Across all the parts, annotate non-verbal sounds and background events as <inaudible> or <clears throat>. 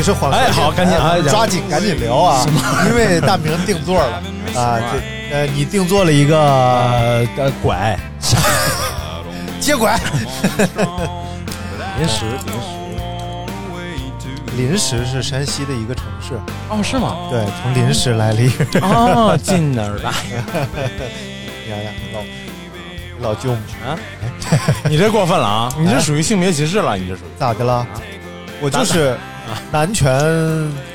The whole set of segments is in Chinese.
里是缓和哎好赶紧啊哎抓紧赶紧聊啊！因为大明定座了啊，这呃，你定做了一个呃呃拐，<laughs> 接拐，<laughs> 临时临时。临时是山西的一个城市，哦是吗？对，从临时来了一个哦，<laughs> 进哪儿来？你看看老老舅母。啊，你这过分了啊！你这属于性别歧视了，你这属于。咋的了？我就是男拳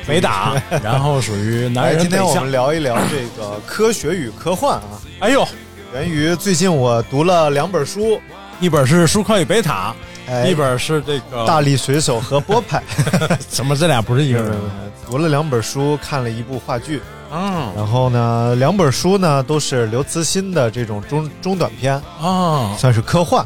没打，<laughs> 然后属于男哎，人今天我们。聊一聊这个科学与科幻啊，哎呦，源于最近我读了两本书，一本是舒克与贝塔，哎。一本是这个大力水手和波派，<laughs> 怎么？这俩不是一个人？<laughs> 读了两本书，看了一部话剧，嗯然后呢，两本书呢都是刘慈欣的这种中中短篇，啊，算是科幻。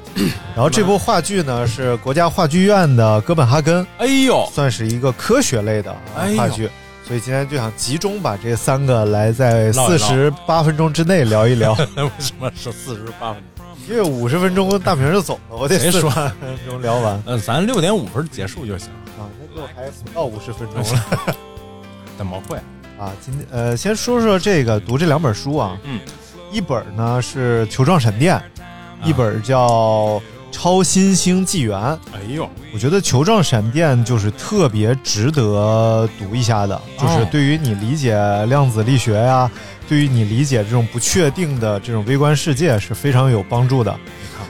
然后这部话剧呢是国家话剧院的《哥本哈根》，哎呦，算是一个科学类的话剧。所以今天就想集中把这三个来在四十八分钟之内聊一聊，<laughs> 为什么是四十八分钟？因为五十分钟大明就走了，我得四十分钟聊完嗯，咱六点五分结束就行。啊，那就还不到五十分钟了。<laughs> 怎么会？啊，今天呃，先说说这个读这两本书啊，嗯，一本呢是《球状闪电》，一本叫《超新星纪元》。哎呦，我觉得《球状闪电》就是特别值得读一下的，就是对于你理解量子力学呀、对于你理解这种不确定的这种微观世界是非常有帮助的。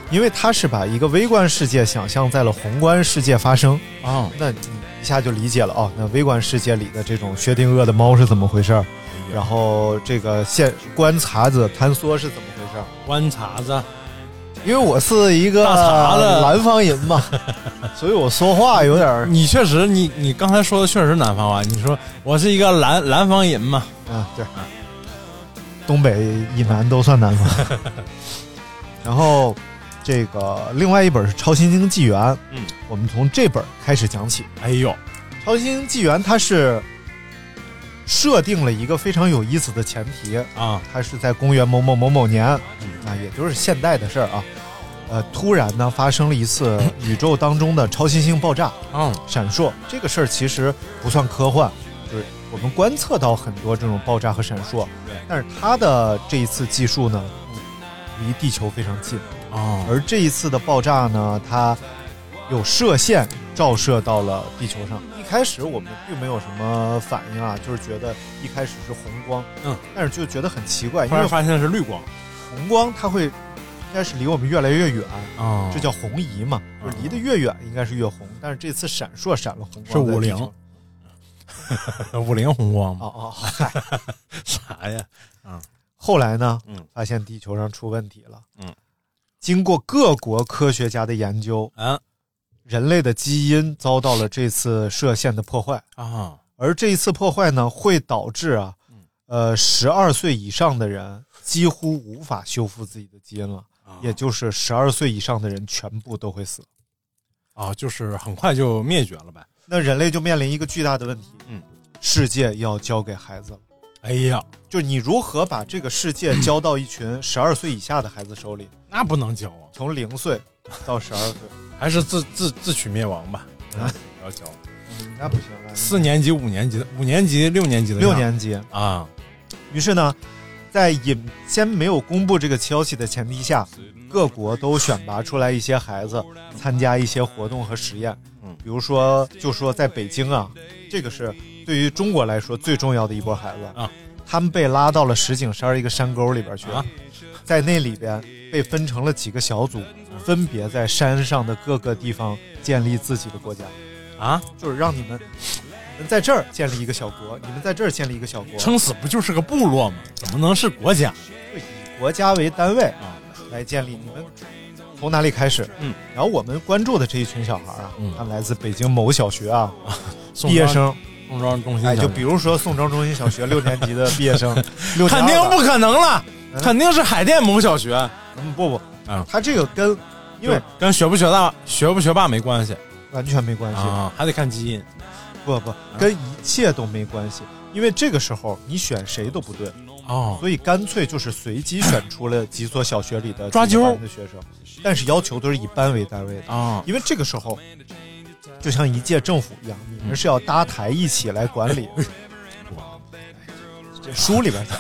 因为它是把一个微观世界想象在了宏观世界发生，啊，那你一下就理解了哦，那微观世界里的这种薛定谔的猫是怎么回事儿，然后这个现观察者坍缩是怎么回事儿？观察着，因为我是一个大碴子南方人嘛，<laughs> 所以我说话有点儿你确实，你你刚才说的确实南方话。你说我是一个南南方人嘛？啊，对，东北以南都算南方。<laughs> 然后这个另外一本是《超新星纪元》，嗯，我们从这本开始讲起。哎呦，《超新星纪元》它是设定了一个非常有意思的前提，啊，它是在公元某某某某年，啊，也就是现代的事儿啊。呃，突然呢发生了一次宇宙当中的超新星爆炸，嗯，闪烁。这个事儿其实不算科幻，就是我们观测到很多这种爆炸和闪烁，对。但是它的这一次技术呢，离地球非常近，哦，而这一次的爆炸呢，它有射线照射到了地球上。一开始我们并没有什么反应啊，就是觉得一开始是红光，嗯，但是就觉得很奇怪，因为突然发现是绿光红光它会应该是离我们越来越远，啊这叫红移嘛，就是离得越远应该是越红，但是这次闪烁闪了红光是五菱在地球 <laughs> 五菱宏光吗？哦哦，嗨，<laughs> 啥呀？后来呢，嗯发现地球上出问题了，嗯，经过各国科学家的研究，啊。人类的基因遭到了这次射线的破坏，啊，而这一次破坏呢，会导致啊，嗯。呃，十二岁以上的人几乎无法修复自己的基因了，啊。也就是十二岁以上的人全部都会死。啊，就是很快就灭绝了呗。那人类就面临一个巨大的问题，嗯，世界要交给孩子了。哎呀，就你如何把这个世界交到一群十二岁以下的孩子手里，那不能交啊，从零岁到十二岁，还是自自自取灭亡吧。啊？不要教。那不行了，四年级、五年级的，五年级、六年级的六年级。啊，于是呢，在隐先没有公布这个消息的前提下，各国都选拔出来一些孩子参加一些活动和实验。嗯，比如说，就说在北京啊，这个是对于中国来说最重要的一波孩子啊，他们被拉到了石景山一个山沟里边去，啊在那里边被分成了几个小组，分别在山上的各个地方建立自己的国家，啊，就是让你们。在这儿建立一个小国，你们在这儿建立一个小国，撑死不就是个部落吗？怎么能是国家？以国家为单位啊来建立。你们从哪里开始？嗯，然后我们关注的这一群小孩啊，嗯他们来自北京某小学啊，<laughs> 宋毕业生，宋庄中心哎，就比如说宋庄中心小学六年级的毕业生，<laughs> 六肯定不可能了，嗯。肯定是海淀某小学，嗯不不，嗯他这个跟因为跟学不学大、学不学霸没关系。完全没关系，啊，还得看基因。不不，跟一切都没关系。因为这个时候你选谁都不对，哦，所以干脆就是随机选出了几所小学里的抓阄的学生，但是要求都是以班为单位的。啊，因为这个时候，就像一届政府一样，你们是要搭台一起来管理。这书里边的，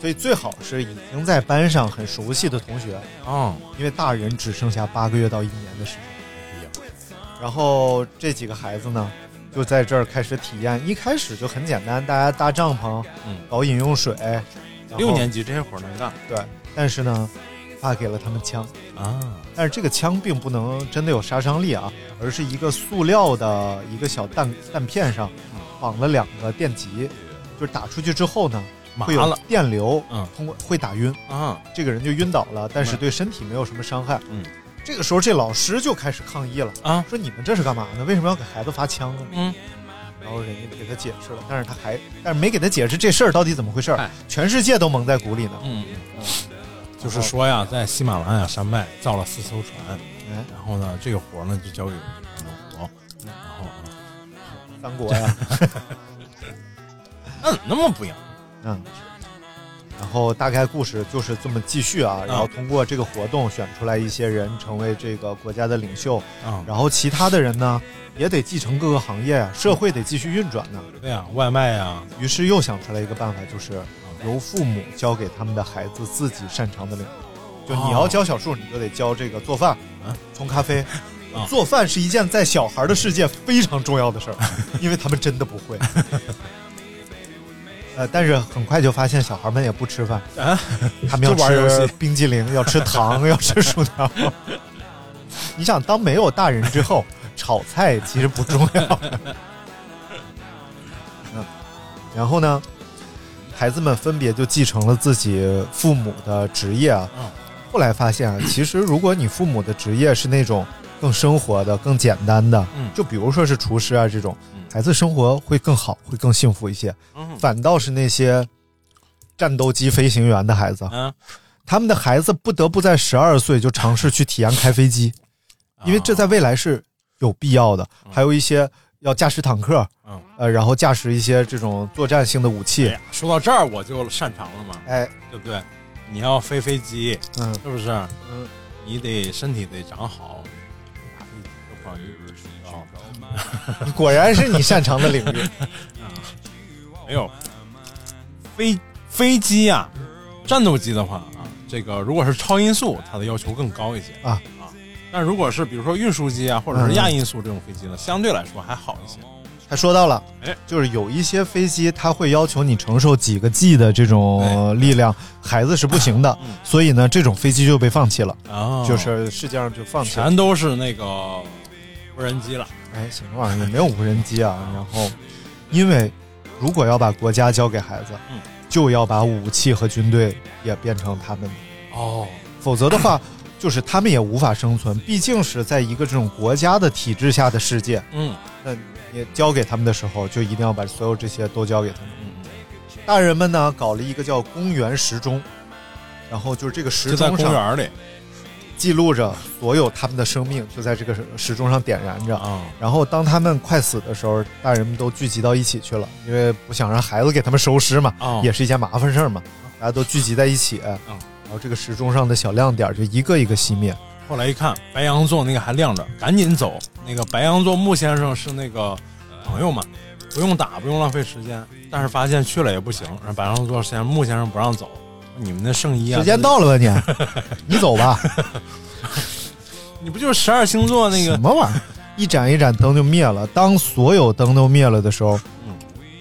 所以最好是已经在班上很熟悉的同学，啊，因为大人只剩下八个月到一年的时间。然后这几个孩子呢，就在这儿开始体验。一开始就很简单，大家搭帐篷，嗯搞饮用水。六年级这些活儿能干对，但是呢，发给了他们枪。啊，但是这个枪并不能真的有杀伤力啊，而是一个塑料的一个小弹弹片上绑了两个电极，就是打出去之后呢，麻会有了电流，嗯。通过会打晕，啊，这个人就晕倒了，但是对身体没有什么伤害。嗯，这个时候这老师就开始抗议了啊，说你们这是干嘛呢？为什么要给孩子发枪呢？嗯，然后人家给他解释了，但是他还但是没给他解释这事儿到底怎么回事儿。哎，全世界都蒙在鼓里呢。嗯嗯，就是说呀，在喜马拉雅山脉造了四艘船，哎，然后呢，这个活儿呢就交给老国，然后啊三国呀，<laughs> 那怎么那么不一样？嗯，然后大概故事就是这么继续啊，然后通过这个活动选出来一些人成为这个国家的领袖，啊，然后其他的人呢也得继承各个行业啊，社会得继续运转呢。对呀，外卖呀，于是又想出来一个办法，就是由父母教给他们的孩子自己擅长的领域。就你要教小树，你就得教这个做饭啊，冲咖啡。啊做饭是一件在小孩的世界非常重要的事儿，<laughs> 因为他们真的不会。呃，但是很快就发现小孩们也不吃饭，啊，他们 <laughs> 要吃戏冰激凌，要吃糖，要吃薯条。<laughs> 你想，当没有大人之后，炒菜其实不重要。嗯，然后呢，孩子们分别就继承了自己父母的职业啊。嗯。后来发现啊，<coughs> 其实如果你父母的职业是那种更生活的、更简单的，嗯。就比如说是厨师啊这种嗯，孩子生活会更好，会更幸福一些。嗯反倒是那些战斗机飞行员的孩子，嗯，他们的孩子不得不在十二岁就尝试去体验开飞机，因为这在未来是有必要的。还有一些要驾驶坦克，嗯，呃，然后驾驶一些这种作战性的武哎器呀，，说到这儿我就擅长了嘛，哎，对不对？你要飞飞机，嗯是不是？嗯，你得身体得长好，<laughs> 果然是你擅长的领域。<laughs> 没有飞飞机呀、战斗机的话啊，这个如果是超音速，它的要求更高一些啊啊。但如果是比如说运输机啊，或者是亚音速这种飞机呢，相对来说还好一些。他说到了哎，就是有一些飞机，它会要求你承受几个 G 的这种力量，孩子是不行的，嗯所以呢，这种飞机就被放弃了，啊，就是世界上就放弃了。全都是那个无人机了。哎，什么玩意儿？也没有无人机啊。然后，因为如果要把国家交给孩子，嗯就要把武器和军队也变成他们的，哦，否则的话，就是他们也无法生存。毕竟是在一个这种国家的体制下的世界，嗯那你交给他们的时候，就一定要把所有这些都交给他们。嗯，大人们呢，搞了一个叫公园时钟，然后就是这个时钟上公园里记录着所有他们的生命，就在这个时钟上点燃着。啊，然后当他们快死的时候，大人们都聚集到一起去了，因为不想让孩子给他们收尸嘛，哦也是一件麻烦事儿嘛。大家都聚集在一起，然后这个时钟上的小亮点就一个一个熄灭。后来一看，白羊座那个还亮着，赶紧走。那个白羊座穆先生是那个朋友嘛，不用打，不用浪费时间。但是发现去了也不行，让白羊座先生穆先生不让走，你们的圣衣啊，时间到了吧你？<laughs> 你走吧。你不就是十二星座那个什么玩意儿？一盏一盏灯就灭了。当所有灯都灭了的时候，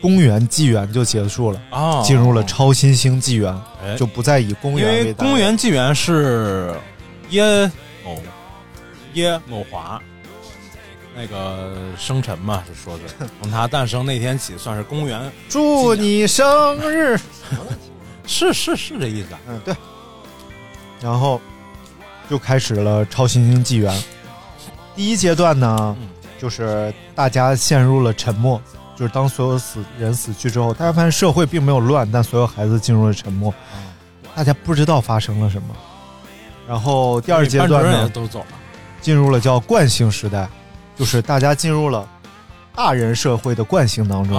公元纪元就结束了啊，进入了超新星纪元，哎就不再以公元因为单位为公元纪元是耶某耶某华那个生辰嘛，是说的 <laughs> 从他诞生那天起算是公元，祝你生日。是是是这意思啊。嗯，对。然后就开始了超新星纪元。第一阶段呢，就是大家陷入了沉默，就是当所有死人死去之后，大家发现社会并没有乱，但所有孩子进入了沉默，大家不知道发生了什么。然后第二阶段呢，都走了，进入了叫惯性时代，就是大家进入了大人社会的惯性当中。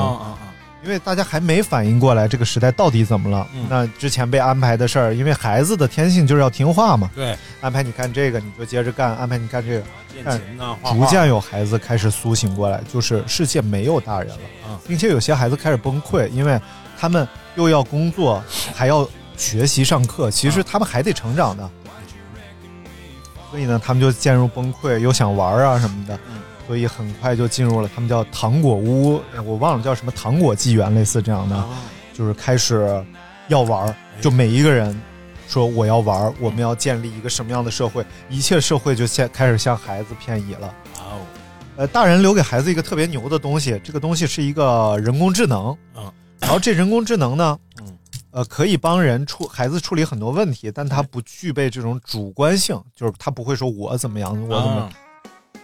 因为大家还没反应过来这个时代到底怎么了。嗯。那之前被安排的事儿，因为孩子的天性就是要听话嘛，对，安排你干这个你就接着干，安排你干这个，练但琴呐，画画逐渐有孩子开始苏醒过来，就是世界没有大人了，嗯。并且有些孩子开始崩溃，因为他们又要工作，还要学习上课，其实他们还得成长的。所以呢，他们就陷入崩溃，又想玩啊什么的，所以很快就进入了他们叫糖果屋，我忘了叫什么糖果纪元，类似这样的，就是开始要玩儿，就每一个人说我要玩儿，我们要建立一个什么样的社会，一切社会就先开始向孩子偏移了。哇哦，呃，大人留给孩子一个特别牛的东西，这个东西是一个人工智能，嗯，然后这人工智能呢，嗯，呃，可以帮人处孩子处理很多问题，但它不具备这种主观性，就是他不会说我怎么样，我怎么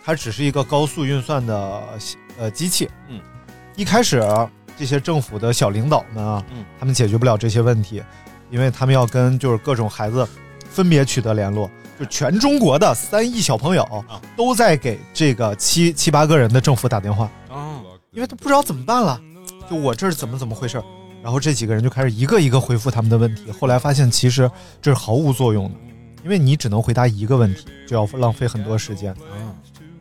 它只是一个高速运算的呃机器。嗯，一开始这些政府的小领导们啊，嗯。他们解决不了这些问题，因为他们要跟就是各种孩子分别取得联络，就全中国的三亿小朋友啊。都在给这个七七八个人的政府打电话，啊，因为他不知道怎么办了，就我这是怎么怎么回事然后这几个人就开始一个一个回复他们的问题，后来发现其实这是毫无作用的，因为你只能回答一个问题，就要浪费很多时间。嗯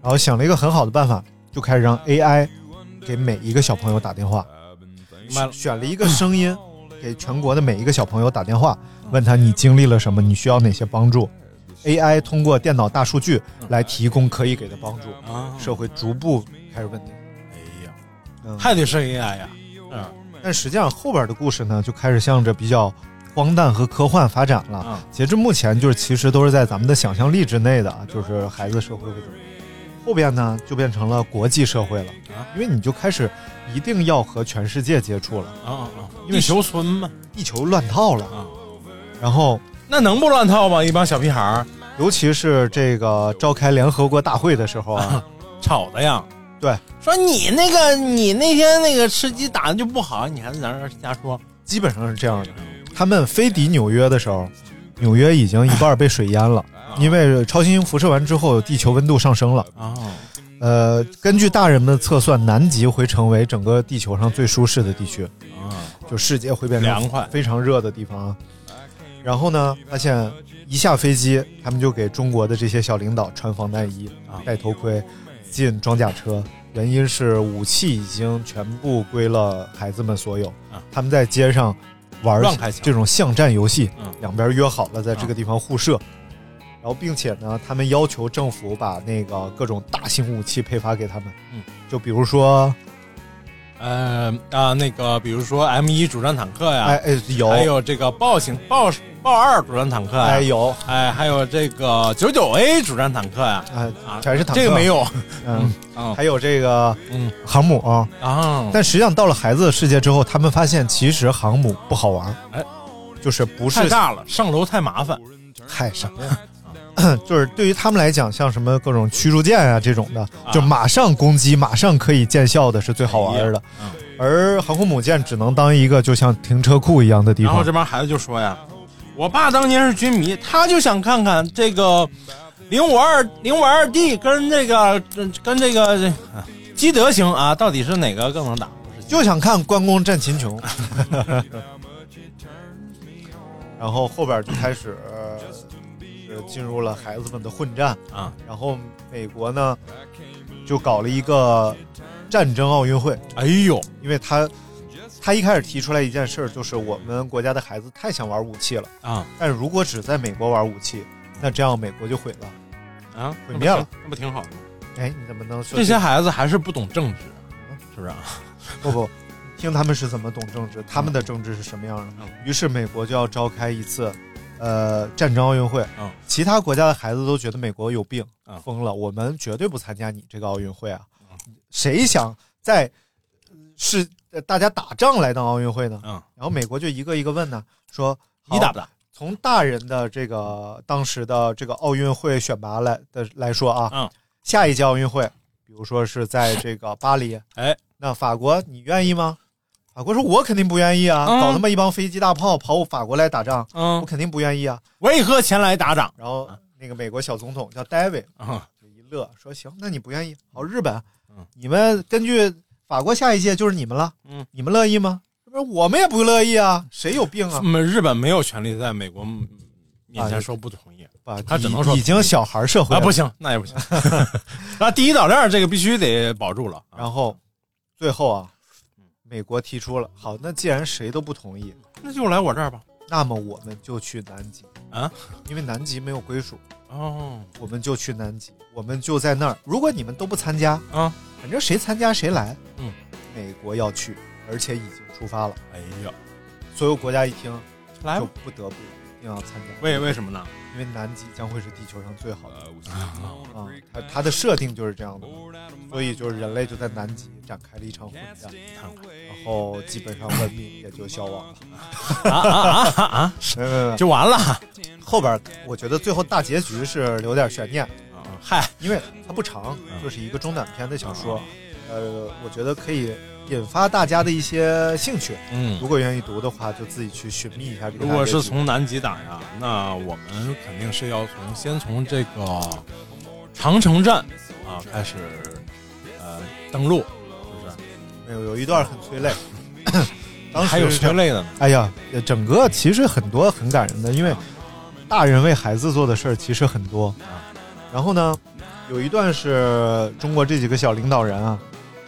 然后想了一个很好的办法，就开始让 AI 给每一个小朋友打电话，选了一个声音，给全国的每一个小朋友打电话，问他你经历了什么，你需要哪些帮助。AI 通过电脑大数据来提供可以给的帮助，啊，社会逐步开始稳定。哎呀，嗯，还得是 AI 呀，嗯但实际上后边的故事呢，就开始向着比较荒诞和科幻发展了。啊截至目前，就是其实都是在咱们的想象力之内的，啊，就是孩子社会会怎么样。后边呢，就变成了国际社会了，啊因为你就开始一定要和全世界接触了，啊啊！因为地球村嘛，地球乱套了。啊，然后，那能不乱套吗？一帮小屁孩儿尤其是这个召开联合国大会的时候啊，<laughs> 吵的呀。对，说你那个你那天那个吃鸡打的就不好，你还在那儿瞎说。基本上是这样的。他们飞抵纽约的时候，纽约已经一半被水淹了，因为超新星辐射完之后，地球温度上升了。啊，呃，根据大人们的测算，南极会成为整个地球上最舒适的地区，啊，就世界会变成凉快。非常热的地方。啊。然后呢，发现一下飞机，他们就给中国的这些小领导穿防弹衣、啊。戴头盔、进装甲车，原因是武器已经全部归了孩子们所有。啊。他们在街上玩这种巷战游戏，嗯。两边约好了在这个地方互射。然后，并且呢，他们要求政府把那个各种大型武器配发给他们，嗯，就比如说，呃啊，那个比如说 M 一主战坦克呀，哎哎有，还有这个豹型豹豹二主战坦克呀，哎有，哎，还有这个九九 A 主战坦克呀，哎啊，全是坦克，这个没，有，嗯，啊 <laughs> 还有这个嗯。航母啊。啊，但实际上到了孩子的世界之后，他们发现其实航母不好玩，哎，就是不是太大了，上楼太麻烦，太什么呀？<laughs> <clears throat> 就是对于他们来讲，像什么各种驱逐舰啊这种的，啊就马上攻击、马上可以见效的是最好玩的。嗯而航空母舰只能当一个就像停车库一样的地方然后这。帮孩子就说呀：“我爸当年是军迷，他就想看看这个零五二零五二 D 跟这个跟这个这基德型啊，到底是哪个更能打？就想看关公战秦琼。<laughs> 然后后边就开始呃是进入了孩子们的混战啊。然后美国呢就搞了一个战争奥运会，哎呦，因为他他一开始提出来一件事儿，就是我们国家的孩子太想玩武器了啊，但是如果只在美国玩武器，那这样美国就毁了。啊，毁灭了，那不挺好的吗？哎，你怎么能说这些孩子还是不懂政治，是不是啊？<laughs> 不不，听他们是怎么懂政治，他们的政治是什么样的？嗯于是美国就要召开一次，呃，战争奥运会。嗯其他国家的孩子都觉得美国有病嗯，疯了，我们绝对不参加你这个奥运会啊！谁想在呃是呃大家打仗来当奥运会呢？嗯，然后美国就一个一个问呢，说你打不？打？从大人的这个当时的这个奥运会选拔来的来说啊，嗯，下一届奥运会，比如说是在这个巴黎，哎，那法国你愿意吗？法国说：“我肯定不愿意啊，嗯搞他妈一帮飞机大炮跑法国来打仗，嗯我，肯定不愿意啊。为何前来打仗”？然后那个美国小总统叫戴维啊，就一乐说：“行，那你不愿意？好，日本嗯，你们根据法国下一届就是你们了，嗯，你们乐意吗？这不是我们也不乐意啊，谁有病啊？日本没有权利在美国面前说不同意啊他只能说已已经小孩社会啊，不行，那也不行。<laughs> 那第一岛链这个必须得保住了。然后最后啊，美国提出了，好，那既然谁都不同意，那就来我这儿吧。那么我们就去南极啊，因为南极没有归属，哦，我们就去南极，我们就在那儿。如果你们都不参加啊，反正谁参加谁来。嗯，美国要去，而且已经出发了。哎呀，所有国家一听，就来就，不得不一定要参加。为为什么呢？因为南极将会是地球上最好的啊，啊，它它的设定就是这样的，所以就是人类就在南极展开了一场混战，然后基本上文明也就消亡了。啊啊啊啊！<laughs> 没有没有没就完了。后边我觉得最后大结局是留点悬念，啊嗨，因为它不长，就是一个中短篇的小说，呃，我觉得可以引发大家的一些兴趣。嗯，如果愿意读的话，就自己去寻觅一下这个如果。是从南极打呀，那我们肯定是要从先从这个长城站啊开始，呃，登陆，是不是？没有有一段很催泪，<coughs> 当时还有催泪的呢。哎呀，整个其实很多很感人的，因为大人为孩子做的事儿其实很多。啊然后呢，有一段是中国这几个小领导人啊，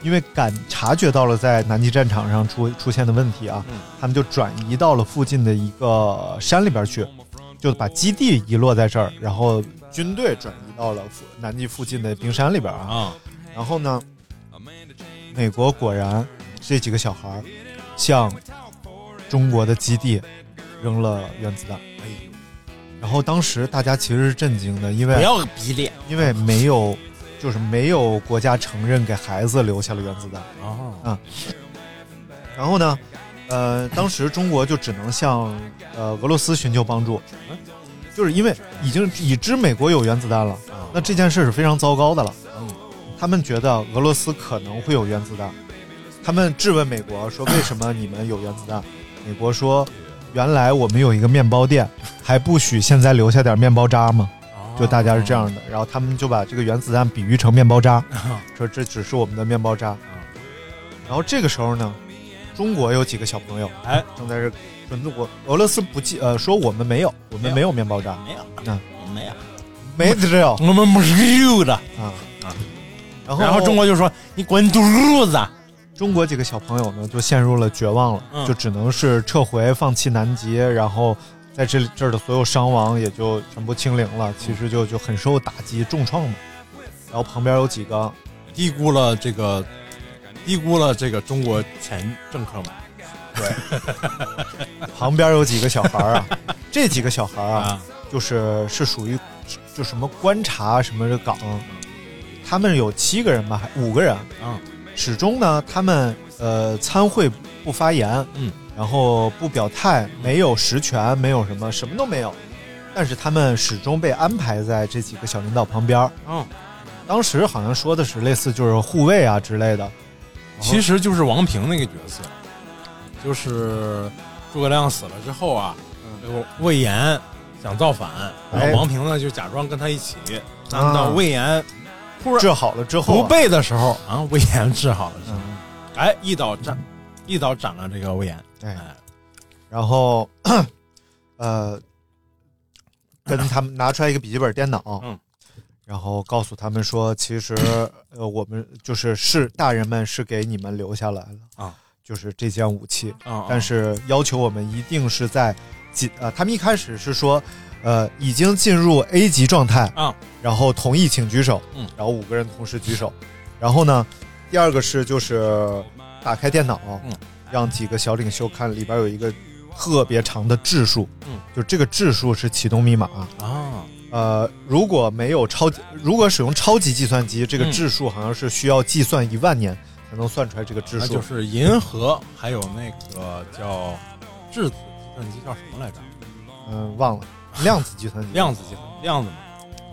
因为感察觉到了在南极战场上出出现的问题啊，嗯他们就转移到了附近的一个山里边去，就把基地遗落在这儿，然后军队转移到了附南极附近的冰山里边啊。啊，然后呢，美国果然这几个小孩向中国的基地扔了原子弹。然后当时大家其实是震惊的，因为不要逼脸因为没有，就是没有国家承认给孩子留下了原子弹。啊！然后呢，呃，当时中国就只能向呃俄罗斯寻求帮助，就是因为已经已知美国有原子弹了，那这件事是非常糟糕的了。嗯，他们觉得俄罗斯可能会有原子弹，他们质问美国说：“为什么你们有原子弹？”美国说：“原来我们有一个面包店，还不许现在留下点面包渣吗？”就大家是这样的，然后他们就把这个原子弹比喻成面包渣，说这只是我们的面包渣。然后这个时候呢，中国有几个小朋友，哎，正在这说我俄罗斯不记呃说我们没有，我们没有面包渣，没有，啊，没有，没这有我们没有的。啊啊。然后然后中国就说：“你滚犊子！”中国几个小朋友呢就陷入了绝望了，嗯就只能是撤回，放弃南极，然后在这里这儿的所有伤亡也就全部清零了，其实就就很受打击，重创嘛。然后旁边有几个。低估了这个，低估了这个中国前政客们。对。旁边有几个小孩儿啊，<laughs> 这几个小孩儿啊，啊。就是是属于就什么观察什么的岗，他们有七个人吧，还五个人，嗯，始终呢，他们呃参会不发言，嗯，然后不表态，没有实权，没有什么，什么都没有，但是他们始终被安排在这几个小领导旁边儿。嗯，当时好像说的是类似就是护卫啊之类的，其实就是王平那个角色，就是诸葛亮死了之后啊，这个魏延想造反，然哎。后王平呢就假装跟他一起。啊。当到魏延突然治好了之后、不啊，备的时候啊，胃炎治好了之后，嗯，哎，一刀斩，一刀斩了这个胃炎。哎哎，然后呃，跟他们拿出来一个笔记本电脑，嗯，然后告诉他们说，其实呃，我们就是是大人们是给你们留下来了啊，就是这件武器，啊，但是要求我们一定是在进呃，他们一开始是说，呃，已经进入 A 级状态啊，然后同意请举手，嗯，然后五个人同时举手，然后呢，第二个是就是打开电脑，嗯，让几个小领袖看里边有一个特别长的质数，嗯，就这个质数是启动密码。啊，呃，如果没有超级，如果使用超级计算机，这个嗯。质数好像是需要计算一万年才能算出来这个质数，就是银河，还有那个叫质子计算机叫什么来着？嗯，忘了，量子计算机，量子计算量子嘛，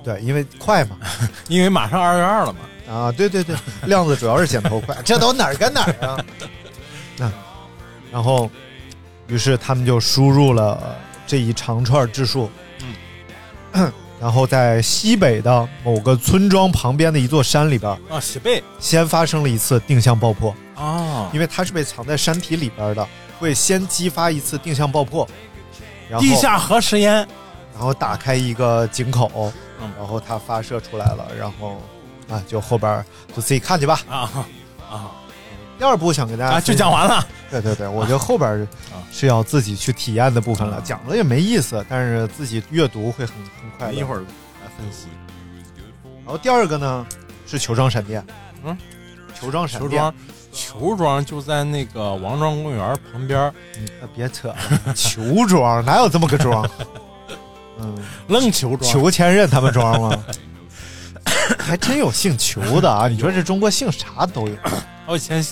对，因为快嘛，<laughs> 因为马上二月二了嘛。啊，对对对，量子主要是剪头快，<laughs> 这都哪儿跟哪儿啊？<laughs> 那，然后，于是他们就输入了这一长串质数，嗯，<clears throat> 然后在西北的某个村庄旁边的一座山里边，啊，西北。先发生了一次定向爆破，啊，因为它是被藏在山体里边的，会先激发一次定向爆破，然后地下核实验然后打开一个井口，嗯然后它发射出来了，然后啊，就后边就自己看去吧。啊啊第二部想给大家啊，就讲完了。对对对，我觉得后边是要自己去体验的部分了，讲了也没意思，但是自己阅读会很很快乐。一会儿来分析。然后第二个呢是球状闪电，嗯，球状闪电，球庄，球庄就在那个王庄公园旁边，你可别扯了，球庄哪有这么个庄？<laughs> 嗯，愣球庄。裘千仞他们装吗？<laughs> 还真有姓裘的啊！你说这中国姓啥都有，我以前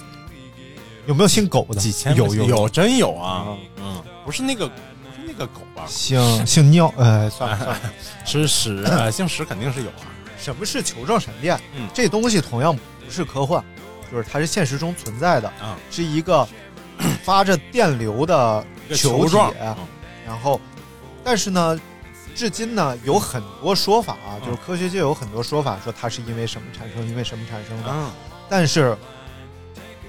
有没有姓狗的？几千有有有真有啊嗯，嗯，不是那个不是那个狗吧？姓姓尿，呃，算了算了。<laughs> 是屎，啊，姓屎肯定是有啊。什么是球状闪电？嗯这东西同样不是科幻，就是它是现实中存在的，啊，是一个 <coughs> 发着电流的球状，嗯然后，但是呢，至今呢有很多说法啊，嗯。就是科学界有很多说法说它是因为什么产生，因为什么产生的，嗯。但是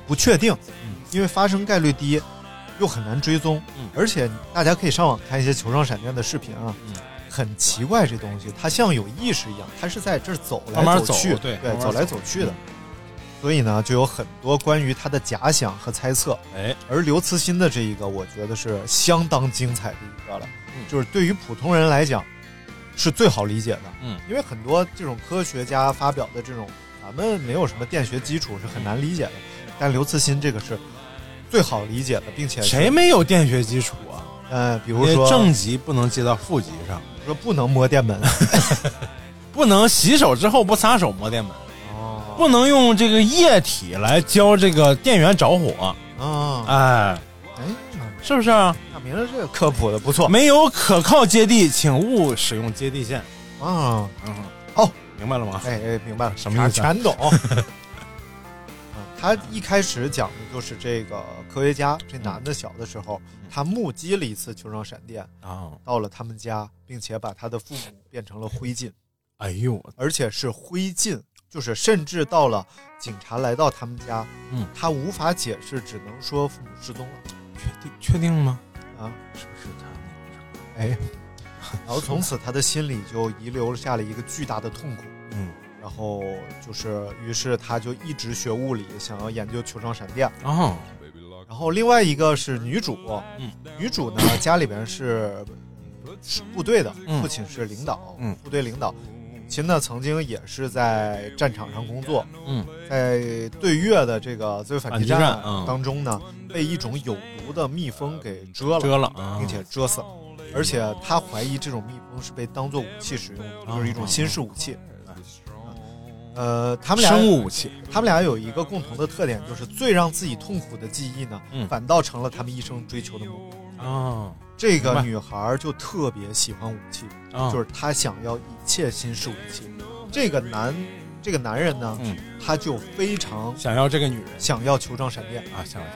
不确定嗯，因为发生概率低，又很难追踪，嗯。而且大家可以上网看一些球状闪电的视频啊，嗯。很奇怪这东西，它像有意识一样，它是在这儿走来慢慢走去，走对走来走走去的。嗯，所以呢，就有很多关于他的假想和猜测。哎，而刘慈欣的这一个，我觉得是相当精彩的一个了，嗯。就是对于普通人来讲是最好理解的，嗯，因为很多这种科学家发表的这种，咱们没有什么电学基础是很难理解的，但刘慈欣这个是最好理解的，并且谁没有电学基础啊？呃，比如说正极不能接到负极上，说不能摸电门，<laughs> 不能洗手之后不擦手摸电门，哦不能用这个液体来教这个电源着火。啊，哎，哎，是不是啊？大明儿这个科普的不错没有可靠接地，请勿使用接地线。啊，嗯，哦，明白了吗？哎哎，明白了，什么意思啊全懂。啊，<laughs> 他一开始讲的就是这个科学家，这男的小的时候，他目击了一次球状闪电，啊，到了他们家，并且把他的父母变成了灰烬，哎呦，而且是灰烬，就是甚至到了警察来到他们家，嗯，他无法解释，只能说父母失踪了确定确定吗？啊，是不是他哎，<laughs> 然后从此他的心里就遗留下了一个巨大的痛苦。嗯。然后就是，于是他就一直学物理，想要研究球状闪电。哦，然后另外一个是女主，嗯，女主呢家里边是是部队的，嗯。父亲是领导，嗯。部队领导，母亲呢曾经也是在战场上工作，嗯在对越的这个自卫反击战当中呢，被一种有毒的蜜蜂给蛰了，蛰了啊，并且蛰死了。而且他怀疑这种蜜蜂是被当做武器使用的，啊就是一种新式武器。呃，他们俩生物武器。他们俩有一个共同的特点，就是最让自己痛苦的记忆呢，嗯反倒成了他们一生追求的目标。啊这个女孩儿就特别喜欢武器，啊，就是她想要一切新式武器。这个男，这个男人呢，嗯，他就非常想要这个女人。想要球状闪电，啊，想要。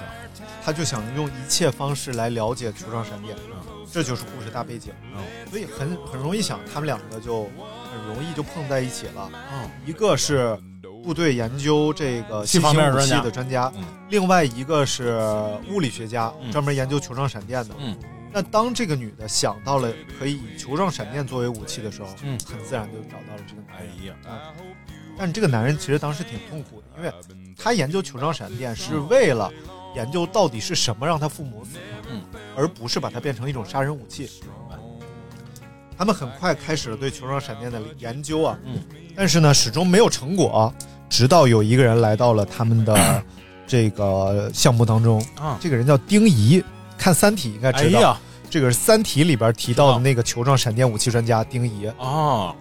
他就想用一切方式来了解球状闪电，嗯。这就是故事大背景。嗯。所以很很容易想，他们两个就很容易就碰在一起了。哦一个是部队研究这个新型武器的专家，嗯。另外一个是物理学家，嗯。专门研究球状闪电的。嗯那当这个女的想到了可以以球状闪电作为武器的时候，嗯。很自然就找到了这个男人。哎呀，但这个男人其实当时挺痛苦的，因为他研究球状闪电是为了研究到底是什么让他父母死，嗯，而不是把它变成一种杀人武器。他们很快开始了对球状闪电的研究啊，嗯，但是呢，始终没有成果，直到有一个人来到了他们的这个项目当中，啊，这个人叫丁仪，看《三体》应该知道，哎，这个是《三体》里边提到的那个球状闪电武器专家丁仪，哦，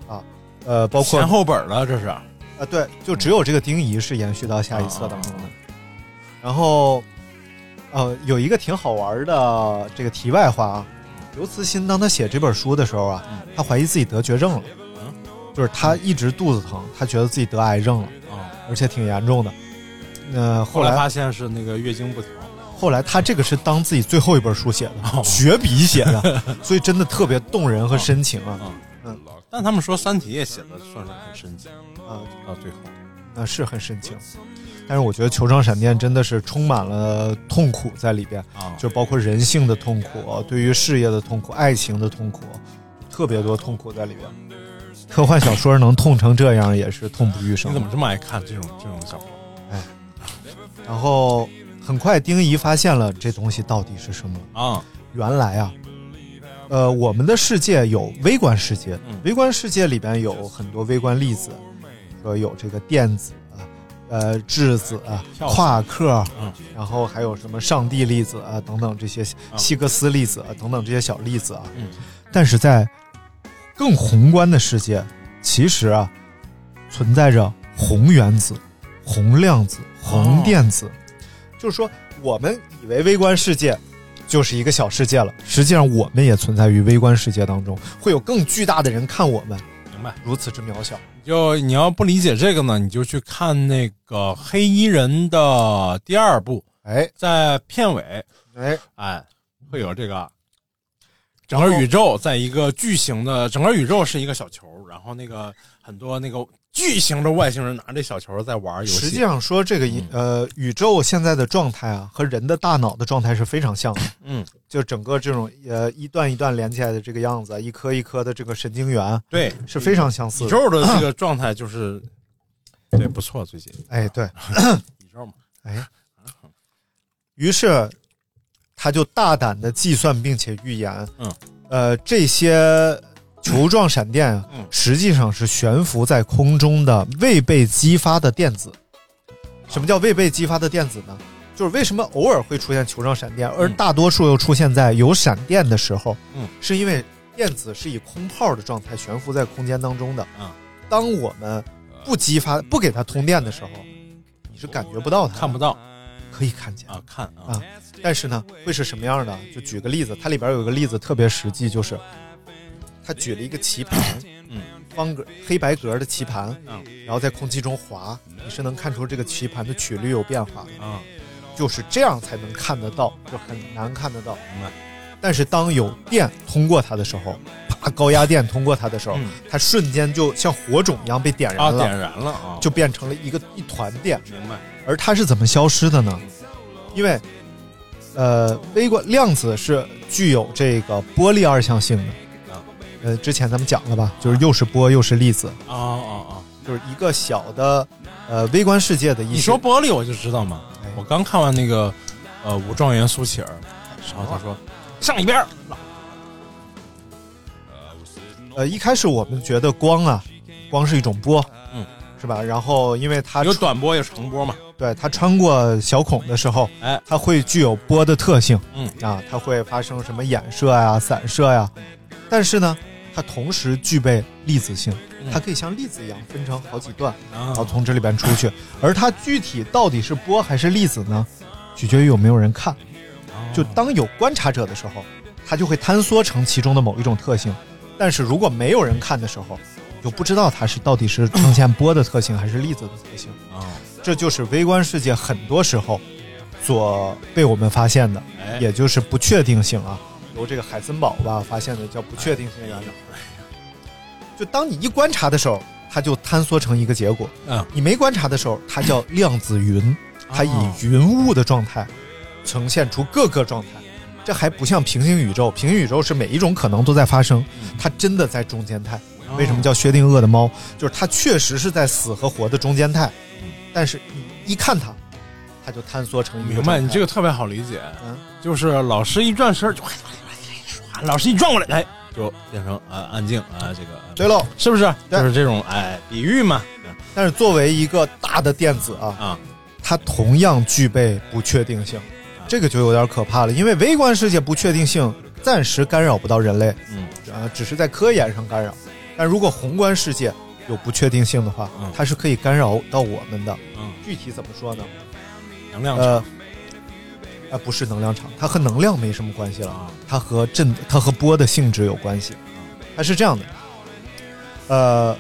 呃，包括前后本了，这是，啊，对，就只有这个丁仪是延续到下一册当中的。然后，呃，有一个挺好玩的这个题外话啊，刘慈欣当他写这本书的时候啊，他怀疑自己得绝症了，嗯。就是他一直肚子疼，他觉得自己得癌症了，啊，而且挺严重的。那、后后来发现是那个月经不调，后来他这个是当自己最后一本书写的，哦绝笔写的，<laughs> 所以真的特别动人和深情啊。嗯但他们说《三体》也写的算是很深情啊，到最后，那是很深情，但是我觉得球状闪电真的是充满了痛苦在里边，啊，就包括人性的痛苦，对于事业的痛苦、爱情的痛苦，特别多痛苦在里边。科幻小说能痛成这样，也是痛不欲生你怎。么这么爱看这种这种小说？哎然后很快，丁仪发现了这东西到底是什么。啊，原来啊，呃，我们的世界有微观世界，嗯。微观世界里边有很多微观粒子，说有这个电子啊，呃，质子啊，夸克，嗯。然后还有什么上帝粒子啊等等这些希格斯粒子啊等等这些小粒子啊，嗯。但是在更宏观的世界，其实啊，存在着红原子、红量子、红电子，就是说我们以为微观世界就是一个小世界了，实际上我们也存在于微观世界当中，会有更巨大的人看我们明白。如此之渺小。就你要不理解这个呢，你就去看那个黑衣人的第二部，哎在片尾，哎，哎，会有这个整个宇宙在一个巨型的，整个宇宙是一个小球，然后那个很多那个巨型的外星人拿着小球在玩游戏。实际上说这个一呃宇宙现在的状态啊，和人的大脑的状态是非常像的。嗯，就整个这种呃一段一段连起来的这个样子，一颗一颗的这个神经元对是非常相似的。宇宙的这个状态就是，<coughs> 对，不错，最近。哎，对，<coughs> 宇宙嘛，哎，于是他就大胆的计算并且预言，嗯，呃，这些球状闪电啊嗯实际上是悬浮在空中的未被激发的电子。什么叫未被激发的电子呢？就是为什么偶尔会出现球状闪电，而大多数又出现在有闪电的时候？嗯，是因为电子是以空泡的状态悬浮在空间当中的。嗯，当我们不激发、不给它通电的时候，你是感觉不到它的，看不到可以看见啊，看啊，啊。但是呢，会是什么样的？就举个例子，它里边有一个例子特别实际，就是他举了一个棋盘，嗯，方格黑白格的棋盘，嗯，然后在空气中滑，你是能看出这个棋盘的曲率有变化的，啊，就是这样才能看得到，就很难看得到。明白。但是当有电通过它的时候，啪，高压电通过它的时候，嗯它瞬间就像火种一样被点燃啊，了，点燃了啊，就变成了一个一团电。明白。而它是怎么消失的呢？因为，呃，微观量子是具有这个波粒二象性的。啊，呃，之前咱们讲了吧，就是又是波又是粒子，啊啊啊！就是一个小的呃微观世界的一些。你说玻璃我就知道嘛哎，我刚看完那个呃武状元苏乞儿，然后他说上一边儿，呃，一开始我们觉得光啊，光是一种波，嗯，是吧？然后因为它有短波有长波嘛，对它穿过小孔的时候，哎，它会具有波的特性，嗯。啊，它会发生什么衍射呀、散射呀，但是呢，它同时具备粒子性，嗯它可以像粒子一样分成好几段，啊然后从这里边出去。而它具体到底是波还是粒子呢？取决于有没有人看。就当有观察者的时候，它就会坍缩成其中的某一种特性；但是如果没有人看的时候，就不知道它是到底是呈现波的特性还是粒子的特性。啊，这就是微观世界很多时候所被我们发现的，哎，也就是不确定性啊，由这个海森堡吧发现的叫不确定性原理。就当你一观察的时候，它就坍缩成一个结果；嗯，你没观察的时候，它叫量子云，它以哦云雾的状态呈现出各个状态。这还不像平行宇宙，平行宇宙是每一种可能都在发生，它真的在中间态。为什么叫薛定谔的猫？就是它确实是在死和活的中间态，但是你一看它，它就坍缩成一个明白，你这个特别好理解，嗯就是老师一转身就，老师一转过来，哎，就变成啊安静啊，这个对喽。是不是？就是这种哎比喻嘛，但是作为一个大的电子啊，啊，它同样具备不确定性，这个就有点可怕了。因为微观世界不确定性暂时干扰不到人类，嗯，呃，只是在科研上干扰。但如果宏观世界有不确定性的话，嗯它是可以干扰到我们的。嗯，具体怎么说呢？能量呃，不是能量场，它和能量没什么关系了，啊，它和震，它和波的性质有关系。它是这样的，呃，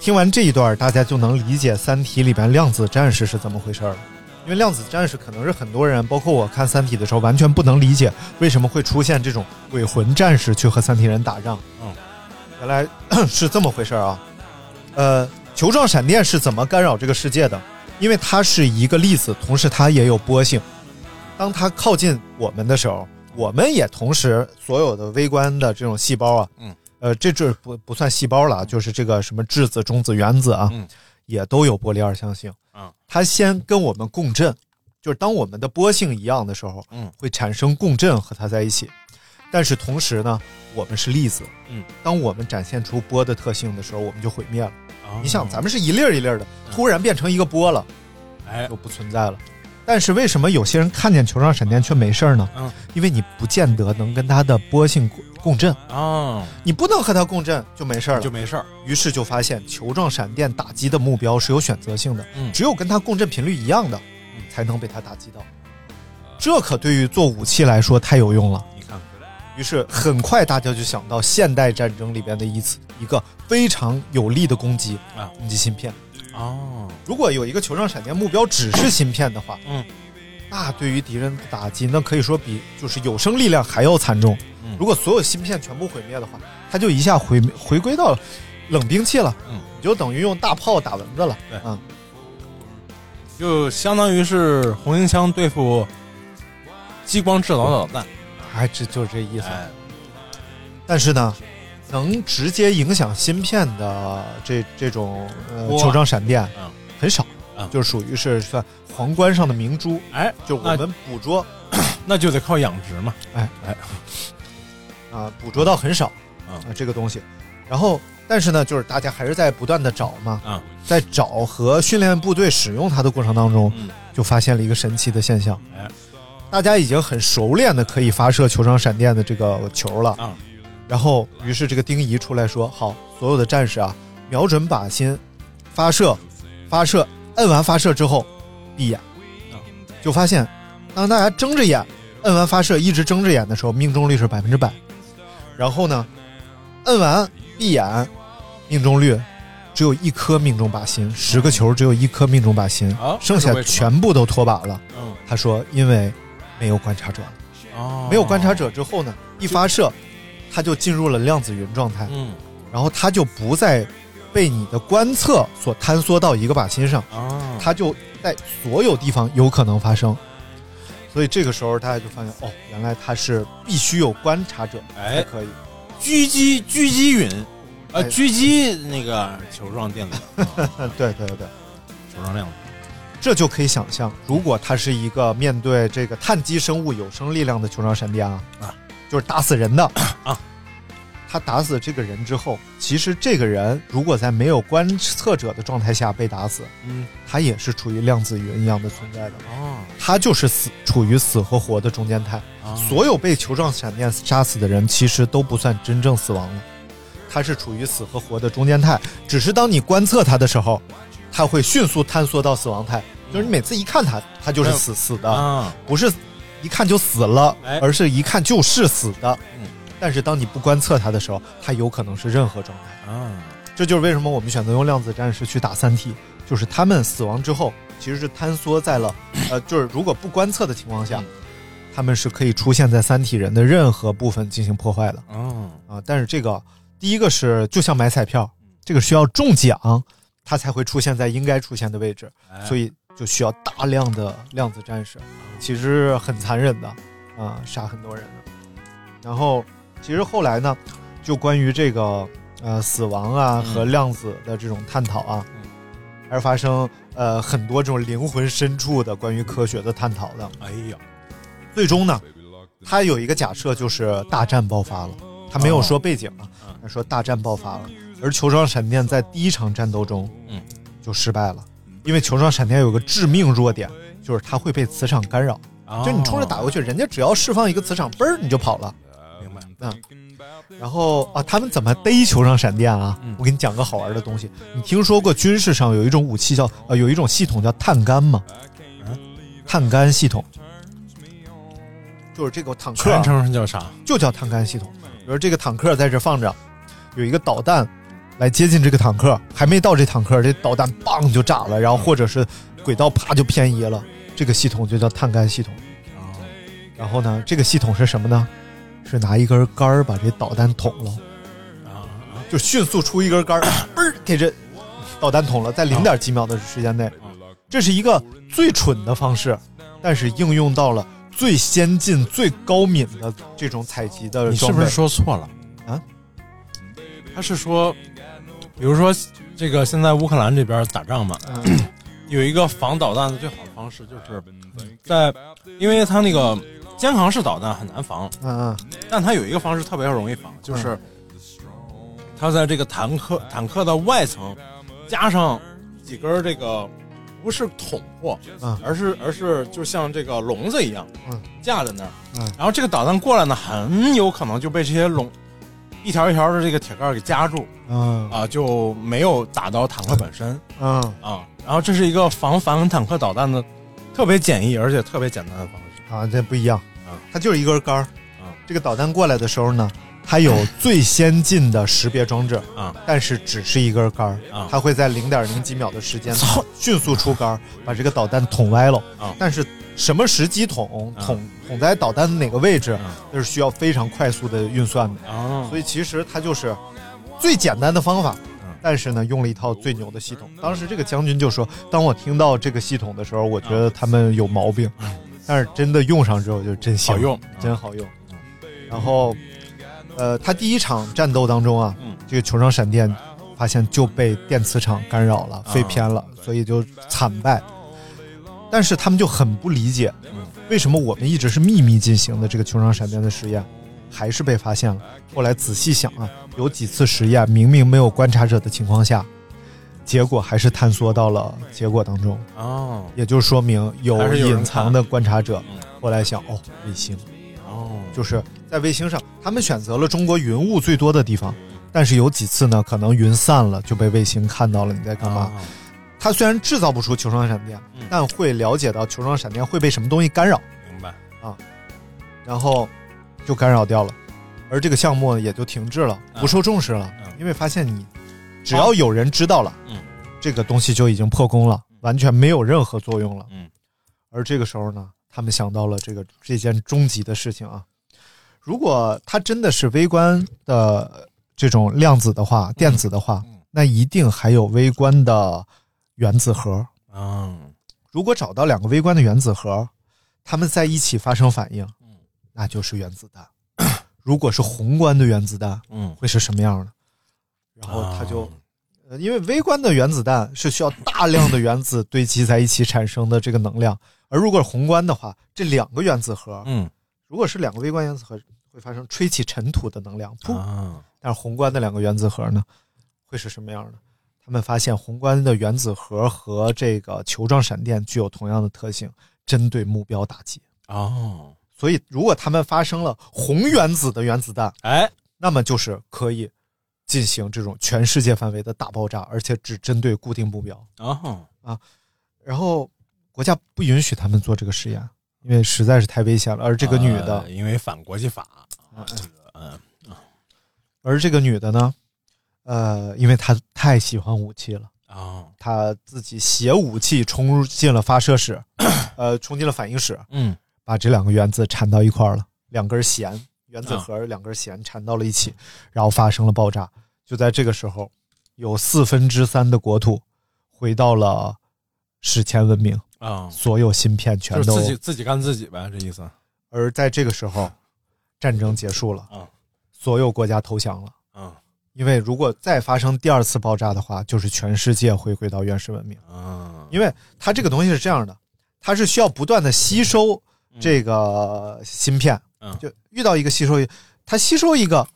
听完这一段，大家就能理解《三体》里边量子战士是怎么回事了。因为量子战士可能是很多人，包括我看《三体》的时候，完全不能理解为什么会出现这种鬼魂战士去和三体人打仗。嗯，原来 <coughs> 是这么回事啊。呃，球状 <coughs> 闪电是怎么干扰这个世界的？因为它是一个粒子，同时它也有波性。当它靠近我们的时候，我们也同时所有的微观的这种细胞啊，嗯，呃，这这不不算细胞了啊，就是这个什么质子、中子、原子啊，嗯。也都有波粒二象性。嗯，它先跟我们共振，就是当我们的波性一样的时候，嗯，会产生共振和它在一起。但是同时呢，我们是粒子，嗯，当我们展现出波的特性的时候，我们就毁灭了。哦。你想，咱们是一粒儿一粒儿的，突然变成一个波了，哎。就不存在了。但是为什么有些人看见球状闪电却没事儿呢？嗯，因为你不见得能跟它的波性共共振，啊，你不能和它共振就没事儿了就。没事儿，于是就发现球状闪电打击的目标是有选择性的，嗯只有跟它共振频率一样的，才能被它打击到。这可对于做武器来说太有用了。你看看，于是很快大家就想到现代战争里边的一次一个非常有力的攻击啊攻击芯片。哦，如果有一个球状闪电目标只是芯片的话，嗯，那对于敌人的打击，那可以说比就是有生力量还要惨重。嗯。如果所有芯片全部毁灭的话，它就一下回回归到冷兵器了，嗯，你就等于用大炮打蚊子了，对。嗯，就相当于是红缨枪对付激光制导导弹，哎，这就是这意思。哎，但是呢，能直接影响芯片的这这种呃球状闪电，嗯。很少，嗯。就属于是算皇冠上的明珠，哎，就我们捕捉那就得靠养殖嘛，哎。哎。啊、捕捉到很少嗯。啊、这个东西，然后但是呢，就是大家还是在不断的找嘛，啊，在找和训练部队使用它的过程当中，嗯，就发现了一个神奇的现象，哎，大家已经很熟练的可以发射球状闪电的这个球了，啊，然后于是这个丁仪出来说，好，所有的战士啊，瞄准靶心，发射，发射，摁完发射之后，闭眼，啊。就发现，当大家睁着眼，摁完发射一直睁着眼的时候，命中率是百分之百，然后呢，摁完闭眼，命中率只有一颗命中靶心，十个球只有一颗命中靶心，啊剩下全部都脱靶了。嗯，他说，因为没有观察者了。哦，没有观察者之后呢，一发射，它就进入了量子云状态，嗯，然后它就不再被你的观测所坍缩到一个靶心上，啊，它就在所有地方有可能发生。所以这个时候大家就发现，哦，原来它是必须有观察者才哎，可以。狙击狙击云，呃，哎狙击那个球状电子，<laughs> 对对对，球状量子，这就可以想象，如果它是一个面对这个碳基生物有生力量的球状闪电啊，啊，就是打死人的 <coughs> 啊。他打死这个人之后，其实这个人如果在没有观测者的状态下被打死，嗯，他也是处于量子云一样的存在的，哦，他就是死处于死和活的中间态。啊所有被球状闪电杀死的人，其实都不算真正死亡了，他是处于死和活的中间态。只是当你观测他的时候，他会迅速坍缩到死亡态，就是你每次一看他，他就是死死的，啊，不是一看就死了哎，而是一看就是死的。嗯。但是当你不观测它的时候，它有可能是任何状态。啊，这就是为什么我们选择用量子战士去打三体，就是他们死亡之后其实是坍缩在了，<coughs> 呃，就是如果不观测的情况下嗯，他们是可以出现在三体人的任何部分进行破坏的。哦，啊。但是这个第一个是就像买彩票，这个需要中奖，它才会出现在应该出现的位置，哎。所以就需要大量的量子战士，其实很残忍的。啊、杀很多人的。然后其实后来呢，就关于这个呃死亡啊嗯。和量子的这种探讨啊，还是发生呃很多这种灵魂深处的关于科学的探讨的。哎呀，最终呢，他有一个假设就是大战爆发了，他没有说背景啊，嗯。他说大战爆发了，而球状闪电在第一场战斗中，嗯，就失败了，因为球状闪电有个致命弱点，就是它会被磁场干扰，哦就你冲着打过去，人家只要释放一个磁场，嘣儿你就跑了。明白？嗯，然后啊，他们怎么逮球状闪电啊？嗯我给你讲个好玩的东西，你听说过军事上有一种武器叫呃有一种系统叫碳杆吗？嗯碳杆系统，就是这个坦克啊全称叫啥？就叫碳杆系统。比如这个坦克在这放着，有一个导弹来接近这个坦克，还没到这坦克，这导弹嘣就炸了，然后或者是轨道啪就偏移了，这个系统就叫碳杆系统。啊，然后呢，这个系统是什么呢？是拿一根杆儿把这导弹捅了，啊，就迅速出一根杆儿，<coughs> 嘣儿给这导弹捅了，在零点几秒的时间内，这是一个最蠢的方式，但是应用到了最先进、最高敏的这种采集的你是不是说错了啊？他是说，比如说这个现在乌克兰这边打仗嘛，嗯。<clears throat> 有一个防导弹的最好的方式，就是在，因为它那个肩扛式导弹很难防，嗯嗯。但它有一个方式特别容易防，就是它在这个坦克坦克的外层加上几根这个不是捅破，嗯。而是而是就像这个笼子一样，嗯。架在那儿，嗯。然后这个导弹过来呢，很有可能就被这些笼一条一条的这个铁杆给夹住嗯。啊，就没有打到坦克本身。嗯。啊。然后这是一个防反坦克导弹的特别简易而且特别简单的方式。啊，这不一样。啊，它就是一根杆儿。啊。这个导弹过来的时候呢，它有最先进的识别装置啊，但是只是一根杆儿啊。它会在零点零几秒的时间迅速出杆儿，把这个导弹捅歪了。啊。但是什么时机捅啊捅捅在导弹的哪个位置啊，那是需要非常快速的运算的。啊，所以其实它就是最简单的方法嗯，但是呢，用了一套最牛的系统。当时这个将军就说：“当我听到这个系统的时候，我觉得他们有毛病，但是真的用上之后就真行，好用真好用。”然后，呃，他第一场战斗当中啊，嗯。这个球状闪电发现就被电磁场干扰了，飞偏了，所以就惨败。但是他们就很不理解，嗯为什么我们一直是秘密进行的这个球状闪电的实验，还是被发现了？后来仔细想啊，有几次实验明明没有观察者的情况下，结果还是探索到了结果当中，哦也就说明有隐藏的观察者嗯。后来想，哦，卫星哦，就是在卫星上，他们选择了中国云雾最多的地方，但是有几次呢，可能云散了，就被卫星看到了你在干嘛。啊它虽然制造不出球状闪电，嗯但会了解到球状闪电会被什么东西干扰。明白啊。然后就干扰掉了，而这个项目也就停滞了，嗯不受重视了，嗯因为发现你只要有人知道了，嗯这个东西就已经破功了，完全没有任何作用了。嗯，而这个时候呢，他们想到了这个这件终极的事情啊，如果它真的是微观的这种量子的话，电子的话，嗯那一定还有微观的原子核。嗯如果找到两个微观的原子核，它们在一起发生反应，那就是原子弹。<coughs> 如果是宏观的原子弹，嗯，会是什么样的？然后它就，因为微观的原子弹是需要大量的原子堆积在一起产生的这个能量，而如果是宏观的话，这两个原子核，嗯如果是两个微观原子核，会发生吹起尘土的能量，噗。啊但是宏观的两个原子核呢，会是什么样的？他们发现宏观的原子核和这个球状闪电具有同样的特性，针对目标打击。哦，所以，如果他们发生了红原子的原子弹，哎，那么就是可以进行这种全世界范围的大爆炸，而且只针对固定目标。哦，然后国家不允许他们做这个实验，因为实在是太危险了。而这个女的，呃因为反国际法，嗯这个嗯而这个女的呢，呃，因为他太喜欢武器了。啊他自己携武器冲进了发射室，呃，冲进了反应室，嗯把这两个原子缠到一块儿了，两根弦，原子核两根弦缠到了一起，然后发生了爆炸。就在这个时候，有四分之三的国土回到了史前文明，啊，所有芯片全都就是自己自己干自己呗，这意思。而在这个时候，战争结束了，啊所有国家投降了。啊因为如果再发生第二次爆炸的话，就是全世界回归到原始文明。啊！因为它这个东西是这样的，它是需要不断的吸收这个芯片，嗯就遇到一个吸收，它吸收一个，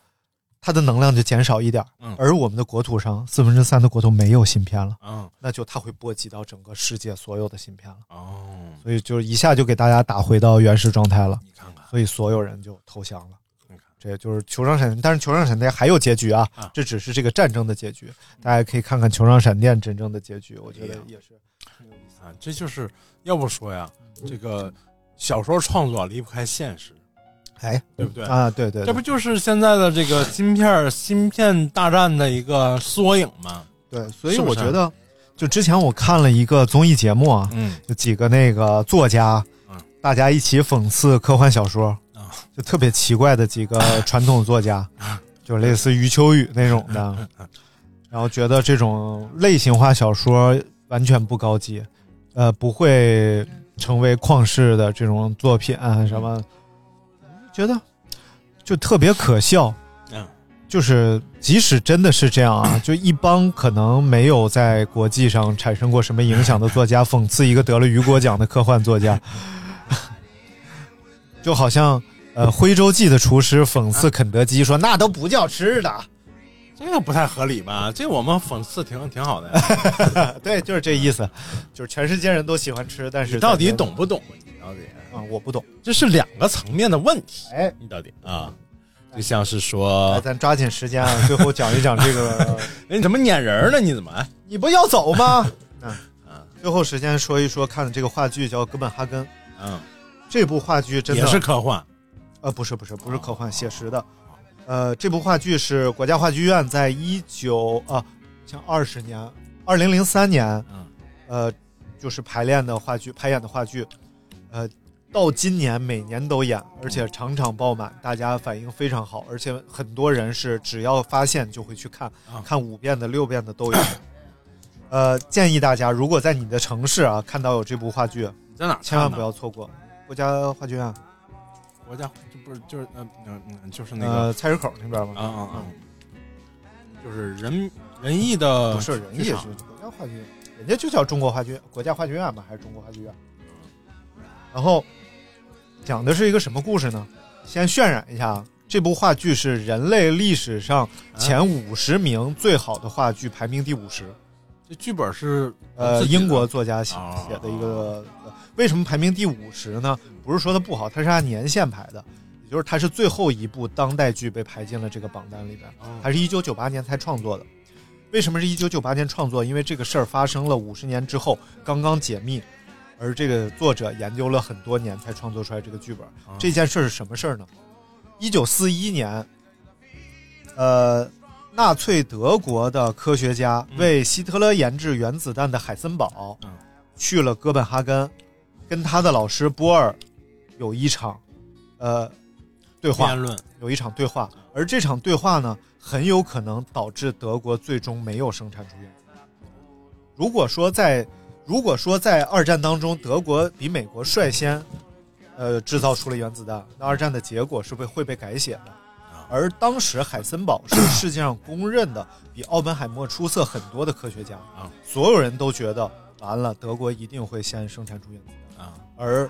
它的能量就减少一点儿。嗯而我们的国土上四分之三的国土没有芯片了，嗯那就它会波及到整个世界所有的芯片了，哦，所以就一下就给大家打回到原始状态了，你看看，所以所有人就投降了。也就是球状闪电，但是球状闪电还有结局啊，啊这只是这个战争的结局，大家可以看看球状闪电真正的结局，我觉得也是。啊，这就是要不说呀，这个小说创作离不开现实，哎，对不对？啊，对对，对这不就是现在的这个芯片芯片大战的一个缩影吗？对，所以我觉得，就之前我看了一个综艺节目啊，嗯有几个那个作家，嗯大家一起讽刺科幻小说，啊就特别奇怪的几个 <laughs> 传统作家，<laughs> 就类似余秋雨那种的，<laughs> 然后觉得这种类型化小说完全不高级，呃，不会成为旷世的这种作品啊什么，觉得就特别可笑。嗯就是即使真的是这样啊，就一帮可能没有在国际上产生过什么影响的作家，讽刺一个得了雨果奖的科幻作家，就好像呃《徽州记》的厨师讽刺肯德基说那都不叫吃的，这个不太合理吧？这我们讽刺挺挺好的呀。<laughs> 对，就是这意思，就是全世界人都喜欢吃，但是你到底懂不懂？你到底啊？我不懂，这是两个层面的问题。哎，你到底啊？就像是说，咱抓紧时间啊，最后讲一讲这个，<laughs> 哎，你怎么撵人呢？你怎么？哎你不要走吗？<laughs> 嗯，最后时间说一说看的这个话剧叫《哥本哈根》，嗯，这部话剧真的也是科幻。呃，不是不是不是科幻写实的，呃，这部话剧是国家话剧院在一九啊，像二十年，二零零三年，嗯，呃，就是排练的话剧，排演的话剧，呃，到今年每年都演，而且场场爆满，大家反应非常好，而且很多人是只要发现就会去看，啊看五遍的、六遍的都有。呃，建议大家如果在你的城市啊看到有这部话剧，你在哪？千万不要错过。国家话剧院，国家这不是就是嗯嗯嗯就是那呃，个菜市口那边吗？啊啊啊，就是仁仁义的不是人家是国家话剧院，人家就叫中国话剧国家话剧院吧，还是中国话剧院？然后讲的是一个什么故事呢？先渲染一下啊，这部话剧是人类历史上前五十名最好的话剧，排名第五十。这剧本是呃，英国作家写哦写的一个，为什么排名第五十呢？不是说它不好，它是按年限排的，也就是它是最后一部当代剧被排进了这个榜单里边。哦它是一九九八年才创作的。为什么是一九九八年创作？因为这个事儿发生了五十年之后，刚刚解密，而这个作者研究了很多年才创作出来这个剧本。哦这件事儿是什么事儿呢？一九四一年，呃，纳粹德国的科学家为希特勒研制原子弹的海森堡，嗯去了哥本哈根，跟他的老师波尔有一场，呃，对话辩，论有一场对话，而这场对话呢，很有可能导致德国最终没有生产出原子弹。如果说在如果说在二战当中，德国比美国率先，呃，制造出了原子弹，那二战的结果是被会被改写的。而当时海森堡是世界上公认的比奥本海默出色很多的科学家啊，所有人都觉得完了，德国一定会先生产出原子弹。啊，而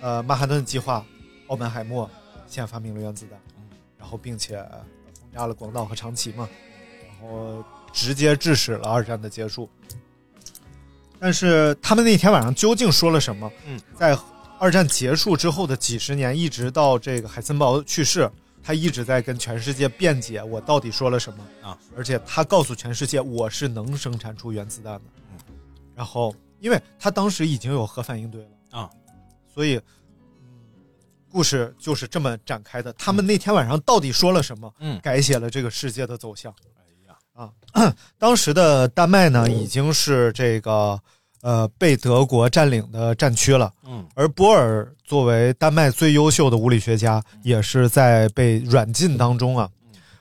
呃，曼哈顿计划，奥本海默先发明了原子弹，然后并且轰炸了广岛和长崎嘛，然后直接致使了二战的结束。但是他们那天晚上究竟说了什么？嗯，在二战结束之后的几十年，一直到这个海森堡去世，他一直在跟全世界辩解我到底说了什么啊！而且他告诉全世界我是能生产出原子弹的。嗯，然后因为他当时已经有核反应堆了啊，所以，嗯，故事就是这么展开的。他们那天晚上到底说了什么？嗯改写了这个世界的走向。哎呀，啊，<clears throat> 当时的丹麦呢，已经是这个呃被德国占领的战区了。嗯，而波尔作为丹麦最优秀的物理学家，也是在被软禁当中啊。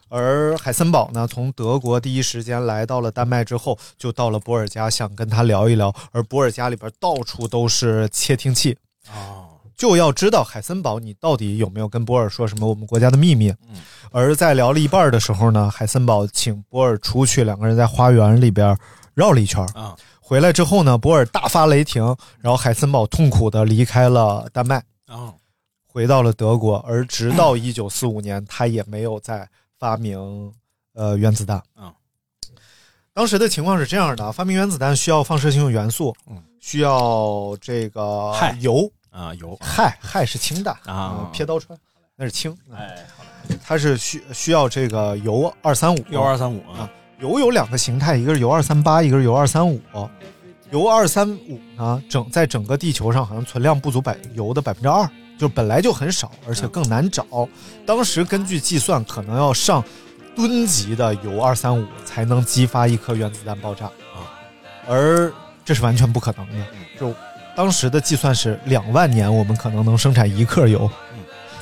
而海森堡呢，从德国第一时间来到了丹麦之后，就到了波尔家，想跟他聊一聊。而波尔家里边到处都是窃听器，哦，就要知道海森堡你到底有没有跟波尔说什么我们国家的秘密。嗯。而在聊了一半的时候呢，海森堡请波尔出去，两个人在花园里边绕了一圈。啊，回来之后呢，波尔大发雷霆，然后海森堡痛苦的离开了丹麦，啊，回到了德国，而直到一九四五年，他也没有再发明呃原子弹。嗯，当时的情况是这样的：发明原子弹需要放射性元素，嗯，需要这个氦。铀，啊，有氦氦是氢弹啊嗯撇刀穿那是氢，哎，它是需需要这个铀二三五铀二三五啊，铀有两个形态，一个是铀二三八，一个是铀二三五。铀二三五呢，整在整个地球上好像存量不足百铀的百分之二，就本来就很少，而且更难找。当时根据计算，可能要上吨级的铀二三五才能激发一颗原子弹爆炸啊，而这是完全不可能的。就当时的计算是两万年，我们可能能生产一克铀，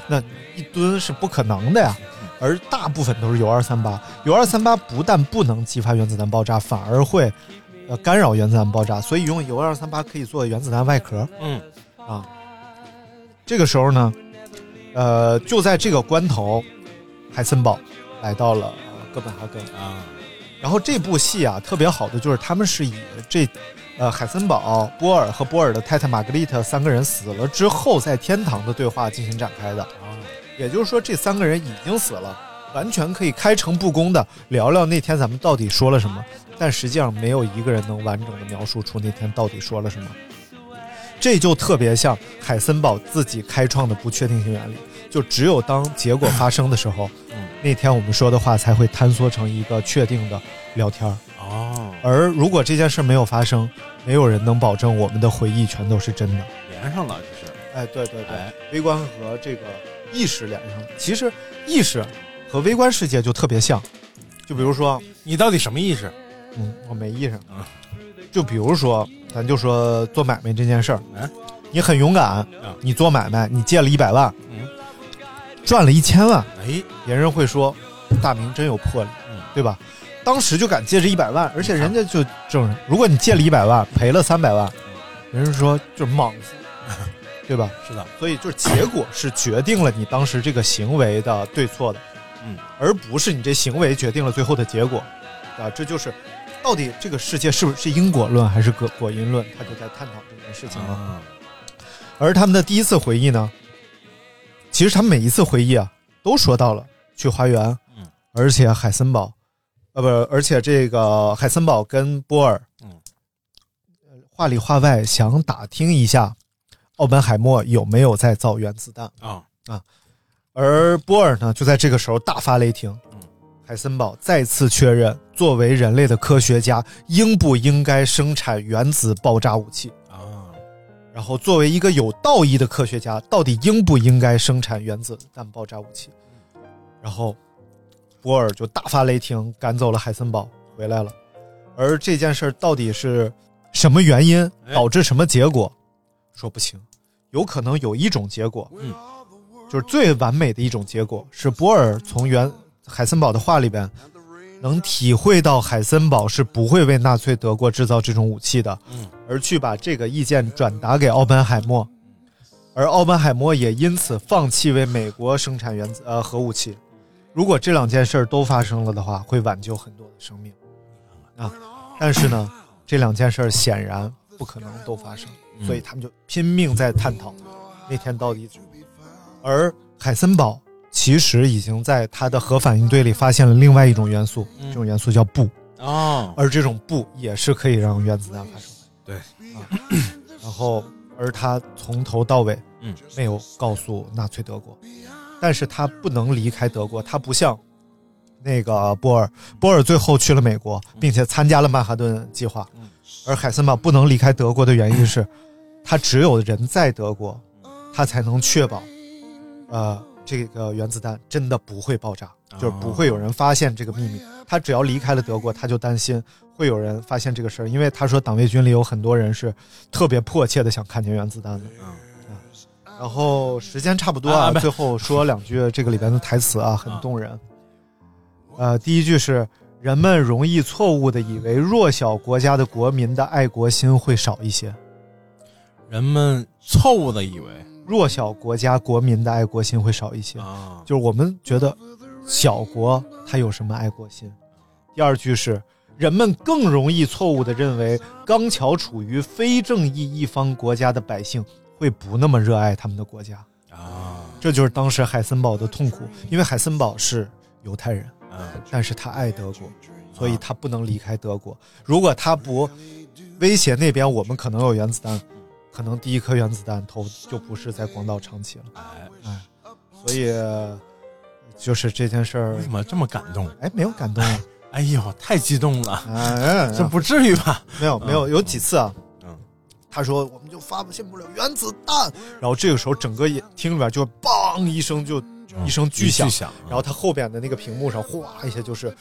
那一吨是不可能的呀。而大部分都是铀二三八，铀二三八不但不能激发原子弹爆炸，反而会呃干扰原子弹爆炸，所以用铀二三八可以做原子弹外壳。嗯。啊，这个时候呢，呃，就在这个关头，海森堡来到了哥本哈根。啊。然后这部戏啊，特别好的就是他们是以这呃海森堡、波尔和波尔的太太玛格丽特三个人死了之后，在天堂的对话进行展开的。也就是说，这三个人已经死了，完全可以开诚布公的聊聊那天咱们到底说了什么。但实际上，没有一个人能完整的描述出那天到底说了什么。这就特别像海森堡自己开创的不确定性原理，就只有当结果发生的时候，那天我们说的话才会坍缩成一个确定的聊天儿。哦，而如果这件事没有发生，没有人能保证我们的回忆全都是真的。连上了，这是。哎，对对对，微观和这个意识连上了。其实意识和微观世界就特别像，就比如说你到底什么意识？嗯，我没意识。就比如说，咱就说做买卖这件事儿，嗯，你很勇敢，你做买卖，你借了一百万，嗯，赚了一千万，哎，别人会说大明真有魄力，嗯，对吧？当时就敢借这一百万，而且人家就证人，如果你借了一百万赔了三百万，人家说就是莽子，<laughs> 对吧？是的，所以就是结果是决定了你当时这个行为的对错的，嗯，而不是你这行为决定了最后的结果，啊，这就是到底这个世界是不是因果论还是果果因论，他就在探讨这件事情了。啊。而他们的第一次回忆呢，其实他们每一次回忆啊，都说到了去花园，嗯，而且海森堡，呃不，而且这个海森堡跟波尔，嗯，话里话外想打听一下奥本海默有没有在造原子弹啊啊，而波尔呢就在这个时候大发雷霆，嗯，海森堡再次确认，作为人类的科学家，应不应该生产原子爆炸武器啊？然后，作为一个有道义的科学家，到底应不应该生产原子弹爆炸武器？然后，波尔就大发雷霆，赶走了海森堡，回来了。而这件事到底是什么原因导致什么结果，说不清。有可能有一种结果，嗯，就是最完美的一种结果，是波尔从原海森堡的话里边能体会到海森堡是不会为纳粹德国制造这种武器的，嗯，而去把这个意见转达给奥本海默，而奥本海默也因此放弃为美国生产原子呃核武器。如果这两件事儿都发生了的话，会挽救很多的生命啊。但是呢，这两件事儿显然不可能都发生，所以他们就拼命在探讨那天到底怎么。而海森堡其实已经在他的核反应堆里发现了另外一种元素，嗯这种元素叫钚。哦，而这种钚也是可以让原子弹发生的。对啊，然后而他从头到尾，嗯，没有告诉纳粹德国，但是他不能离开德国，他不像那个波尔，波尔最后去了美国，并且参加了曼哈顿计划，而海森堡不能离开德国的原因是，他只有人在德国，他才能确保，呃，这个原子弹真的不会爆炸，就是不会有人发现这个秘密。他只要离开了德国，他就担心会有人发现这个事儿，因为他说党卫军里有很多人是特别迫切的想看见原子弹的。啊然后时间差不多啊，最后说两句这个里边的台词啊，很动人。呃，第一句是人们容易错误的以为弱小国家的国民的爱国心会少一些。人们错误的以为弱小国家国民的爱国心会少一些。啊，就是我们觉得小国它有什么爱国心？第二句是人们更容易错误的认为刚巧处于非正义一方国家的百姓会不那么热爱他们的国家啊，这就是当时海森堡的痛苦，因为海森堡是犹太人，嗯但是他爱德国，所以他不能离开德国。如果他不威胁那边，我们可能有原子弹，可能第一颗原子弹头就不是在广岛长崎了。哎，所以就是这件事儿为，什么这么感动？哎，没有感动啊，哎呦，太激动了，哎，这不至于吧？没有没有，有几次啊，嗯，他说我们就发现不了原子弹，然后这个时候整个也厅里边就梆一声就一声巨响，巨响。啊然后他后边的那个屏幕上哗一下就是，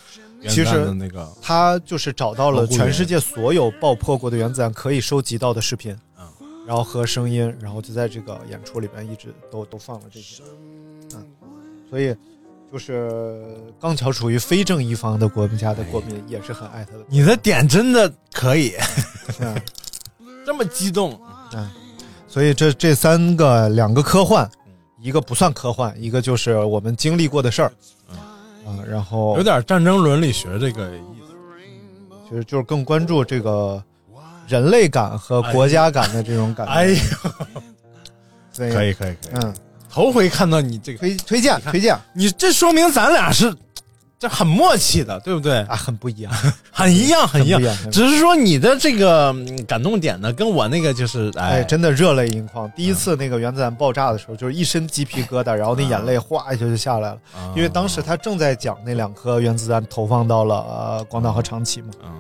其实那个他就是找到了全世界所有爆破过的原子弹可以收集到的视频，嗯。然后和声音，然后就在这个演出里边一直都都放了这些，嗯，所以就是刚巧处于非正义方的国家的国民也是很爱他的，你的点真的可以，<laughs> 嗯这么激动，嗯，所以这这三个两个科幻，一个不算科幻，一个就是我们经历过的事儿，啊，然后有点战争伦理学这个意思。其实就是更关注这个人类感和国家感的这种感觉。哎呦，可以可以可以，嗯，头回看到你这个，推推荐推荐。你这说明咱俩是这很默契的，对不对？啊，很不一样，<laughs> 很一样，很一样只是说你的这个嗯感动点呢，跟我那个就是哎，哎，真的热泪盈眶。第一次那个原子弹爆炸的时候，就是一身鸡皮疙瘩，然后那眼泪哗一下就下来了，啊因为当时他正在讲那两颗原子弹投放到了呃广岛和长崎嘛。嗯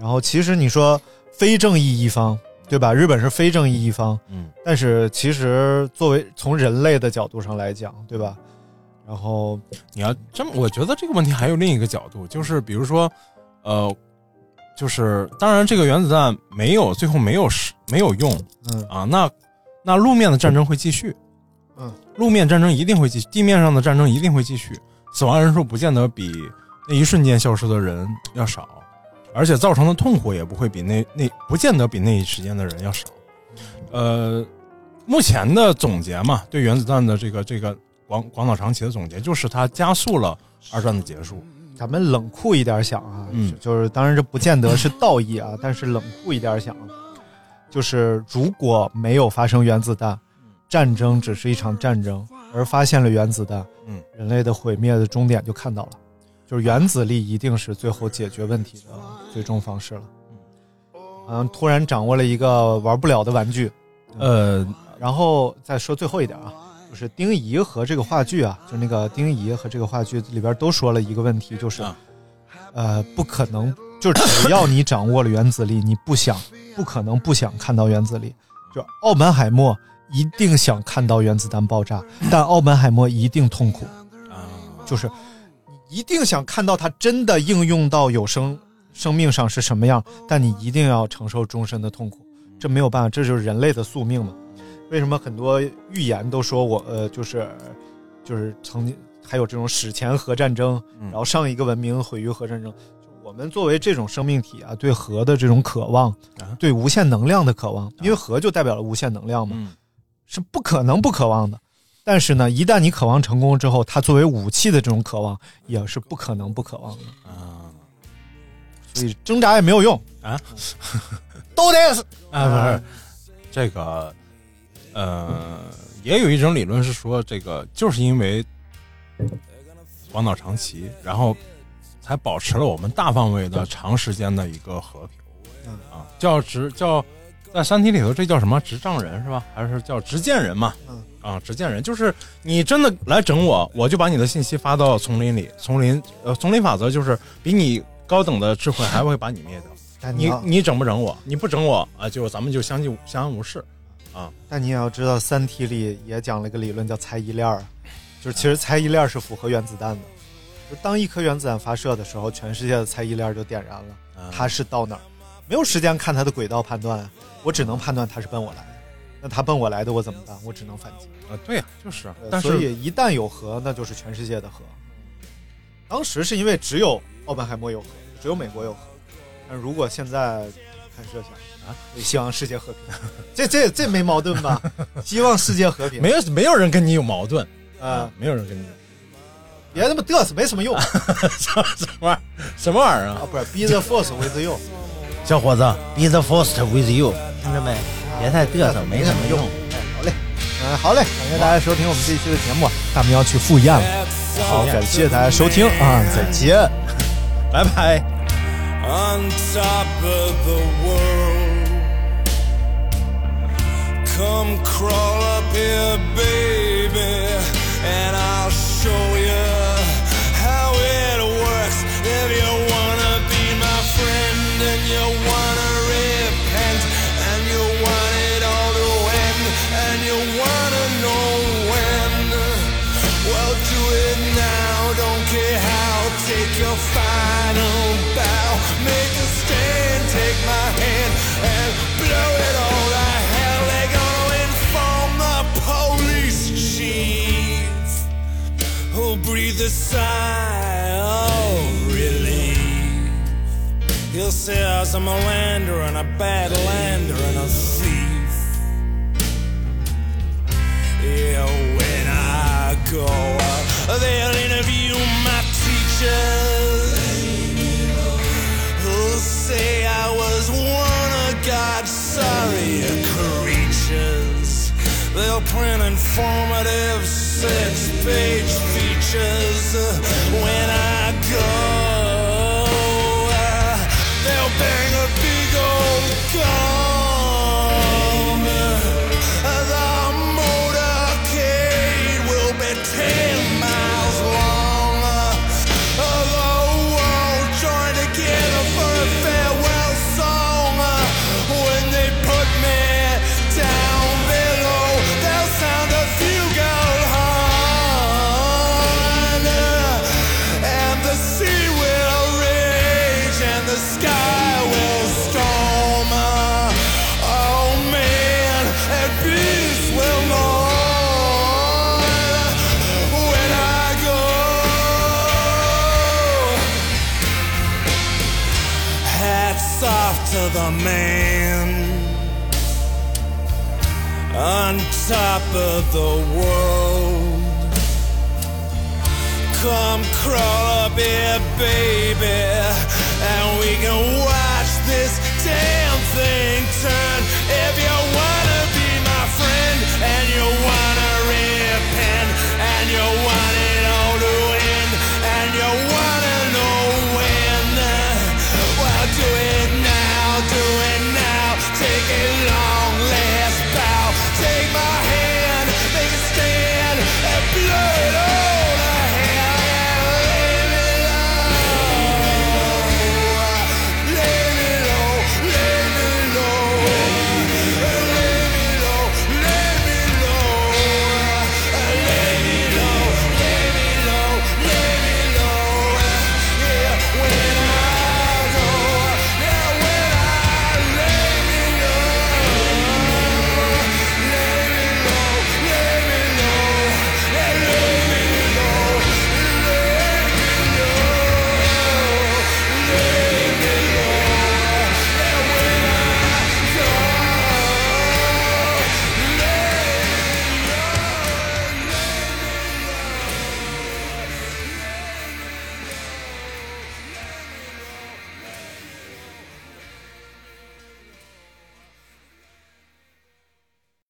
然后其实你说非正义一方，对吧？日本是非正义一方，嗯但是其实作为从人类的角度上来讲，对吧？然后你要这么，我觉得这个问题还有另一个角度，就是比如说，呃，就是当然这个原子弹没有最后没有使没有用嗯啊，那那路面的战争会继续，嗯，路面战争一定会继续，地面上的战争一定会继续，死亡人数不见得比那一瞬间消失的人要少，而且造成的痛苦也不会比那那不见得比那一时间的人要少。呃，目前的总结嘛，对原子弹的这个这个广广岛长崎的总结，就是它加速了二战的结束。咱们冷酷一点想啊，嗯。就就是当然这不见得是道义啊，但是冷酷一点想，就是如果没有发生原子弹，战争只是一场战争，而发现了原子弹，嗯，人类的毁灭的终点就看到了，就是原子力一定是最后解决问题的最终方式了。嗯。突然掌握了一个玩不了的玩具，呃，然后再说最后一点啊，就是丁仪和这个话剧啊，就那个丁仪和这个话剧里边都说了一个问题，就是，啊呃，不可能，就是只要你掌握了原子力，你不想，不可能不想看到原子力。就奥本海默一定想看到原子弹爆炸，但奥本海默一定痛苦，啊，就是一定想看到它真的应用到有生生命上是什么样，但你一定要承受终身的痛苦，这没有办法，这就是人类的宿命嘛。为什么很多预言都说我呃就是就是曾经还有这种史前核战争，嗯。然后上一个文明毁于核战争。我们作为这种生命体啊，对核的这种渴望，啊。对无限能量的渴望，因为核就代表了无限能量嘛，嗯。是不可能不渴望的。但是呢，一旦你渴望成功之后，它作为武器的这种渴望也是不可能不渴望的。啊。所以挣扎也没有用。啊，<laughs> 都得死。啊，不是这个，呃，也有一种理论是说，这个就是因为广岛长崎，然后才保持了我们大范围的长时间的一个和平。嗯啊，叫执叫在《山体》里头，这叫什么执仗人是吧？还是叫执剑人嘛？嗯啊，执剑人就是你真的来整我，我就把你的信息发到丛林里。丛林呃，丛林法则就是比你高等的智慧还会把你灭掉。<laughs> 你你整不整我？你不整我啊，就咱们就相敬相安无事。但你也要知道，《三体》里也讲了一个理论叫猜疑链儿，就是其实猜疑链儿是符合原子弹的。就当一颗原子弹发射的时候，全世界的猜疑链儿就点燃了。啊它是到哪儿？没有时间看它的轨道判断啊，我只能判断它是奔我来的。那它奔我来的，我怎么办？我只能反击。啊，对呀、就是。呃但是所以一旦有核，那就是全世界的核。当时是因为只有奥本海默有核，只有美国有核。但如果现在看设想啊，希望世界和平，这这这没矛盾吧？希望世界和平，没有没有人跟你有矛盾啊，没有人跟你，别那么嘚瑟，没什么用。<laughs> 什 <laughs> 什么玩意儿？什么玩意儿啊？啊，不是，Be the force with you，小伙子，Be the first with you，听着没？别太嘚瑟，没什么用。哎，好嘞，嗯，好嘞，感谢大家收听我们这一期的节目，大明要去赴宴了，好，感谢大家收听啊，再见，拜拜。Come crawl up here, baby, and I'll show you a sigh of relief. He'll say I was a melander and a bad lander and a thief. Yeah, when I go out, they'll interview my teachers. Who'll say I was one of God's sorry creatures. They'll print informative six-page features uh, when I go. Uh, they'll bang a big old gun. The man on top of the world. Come crawl up here, baby, and we can watch this damn thing turn. If you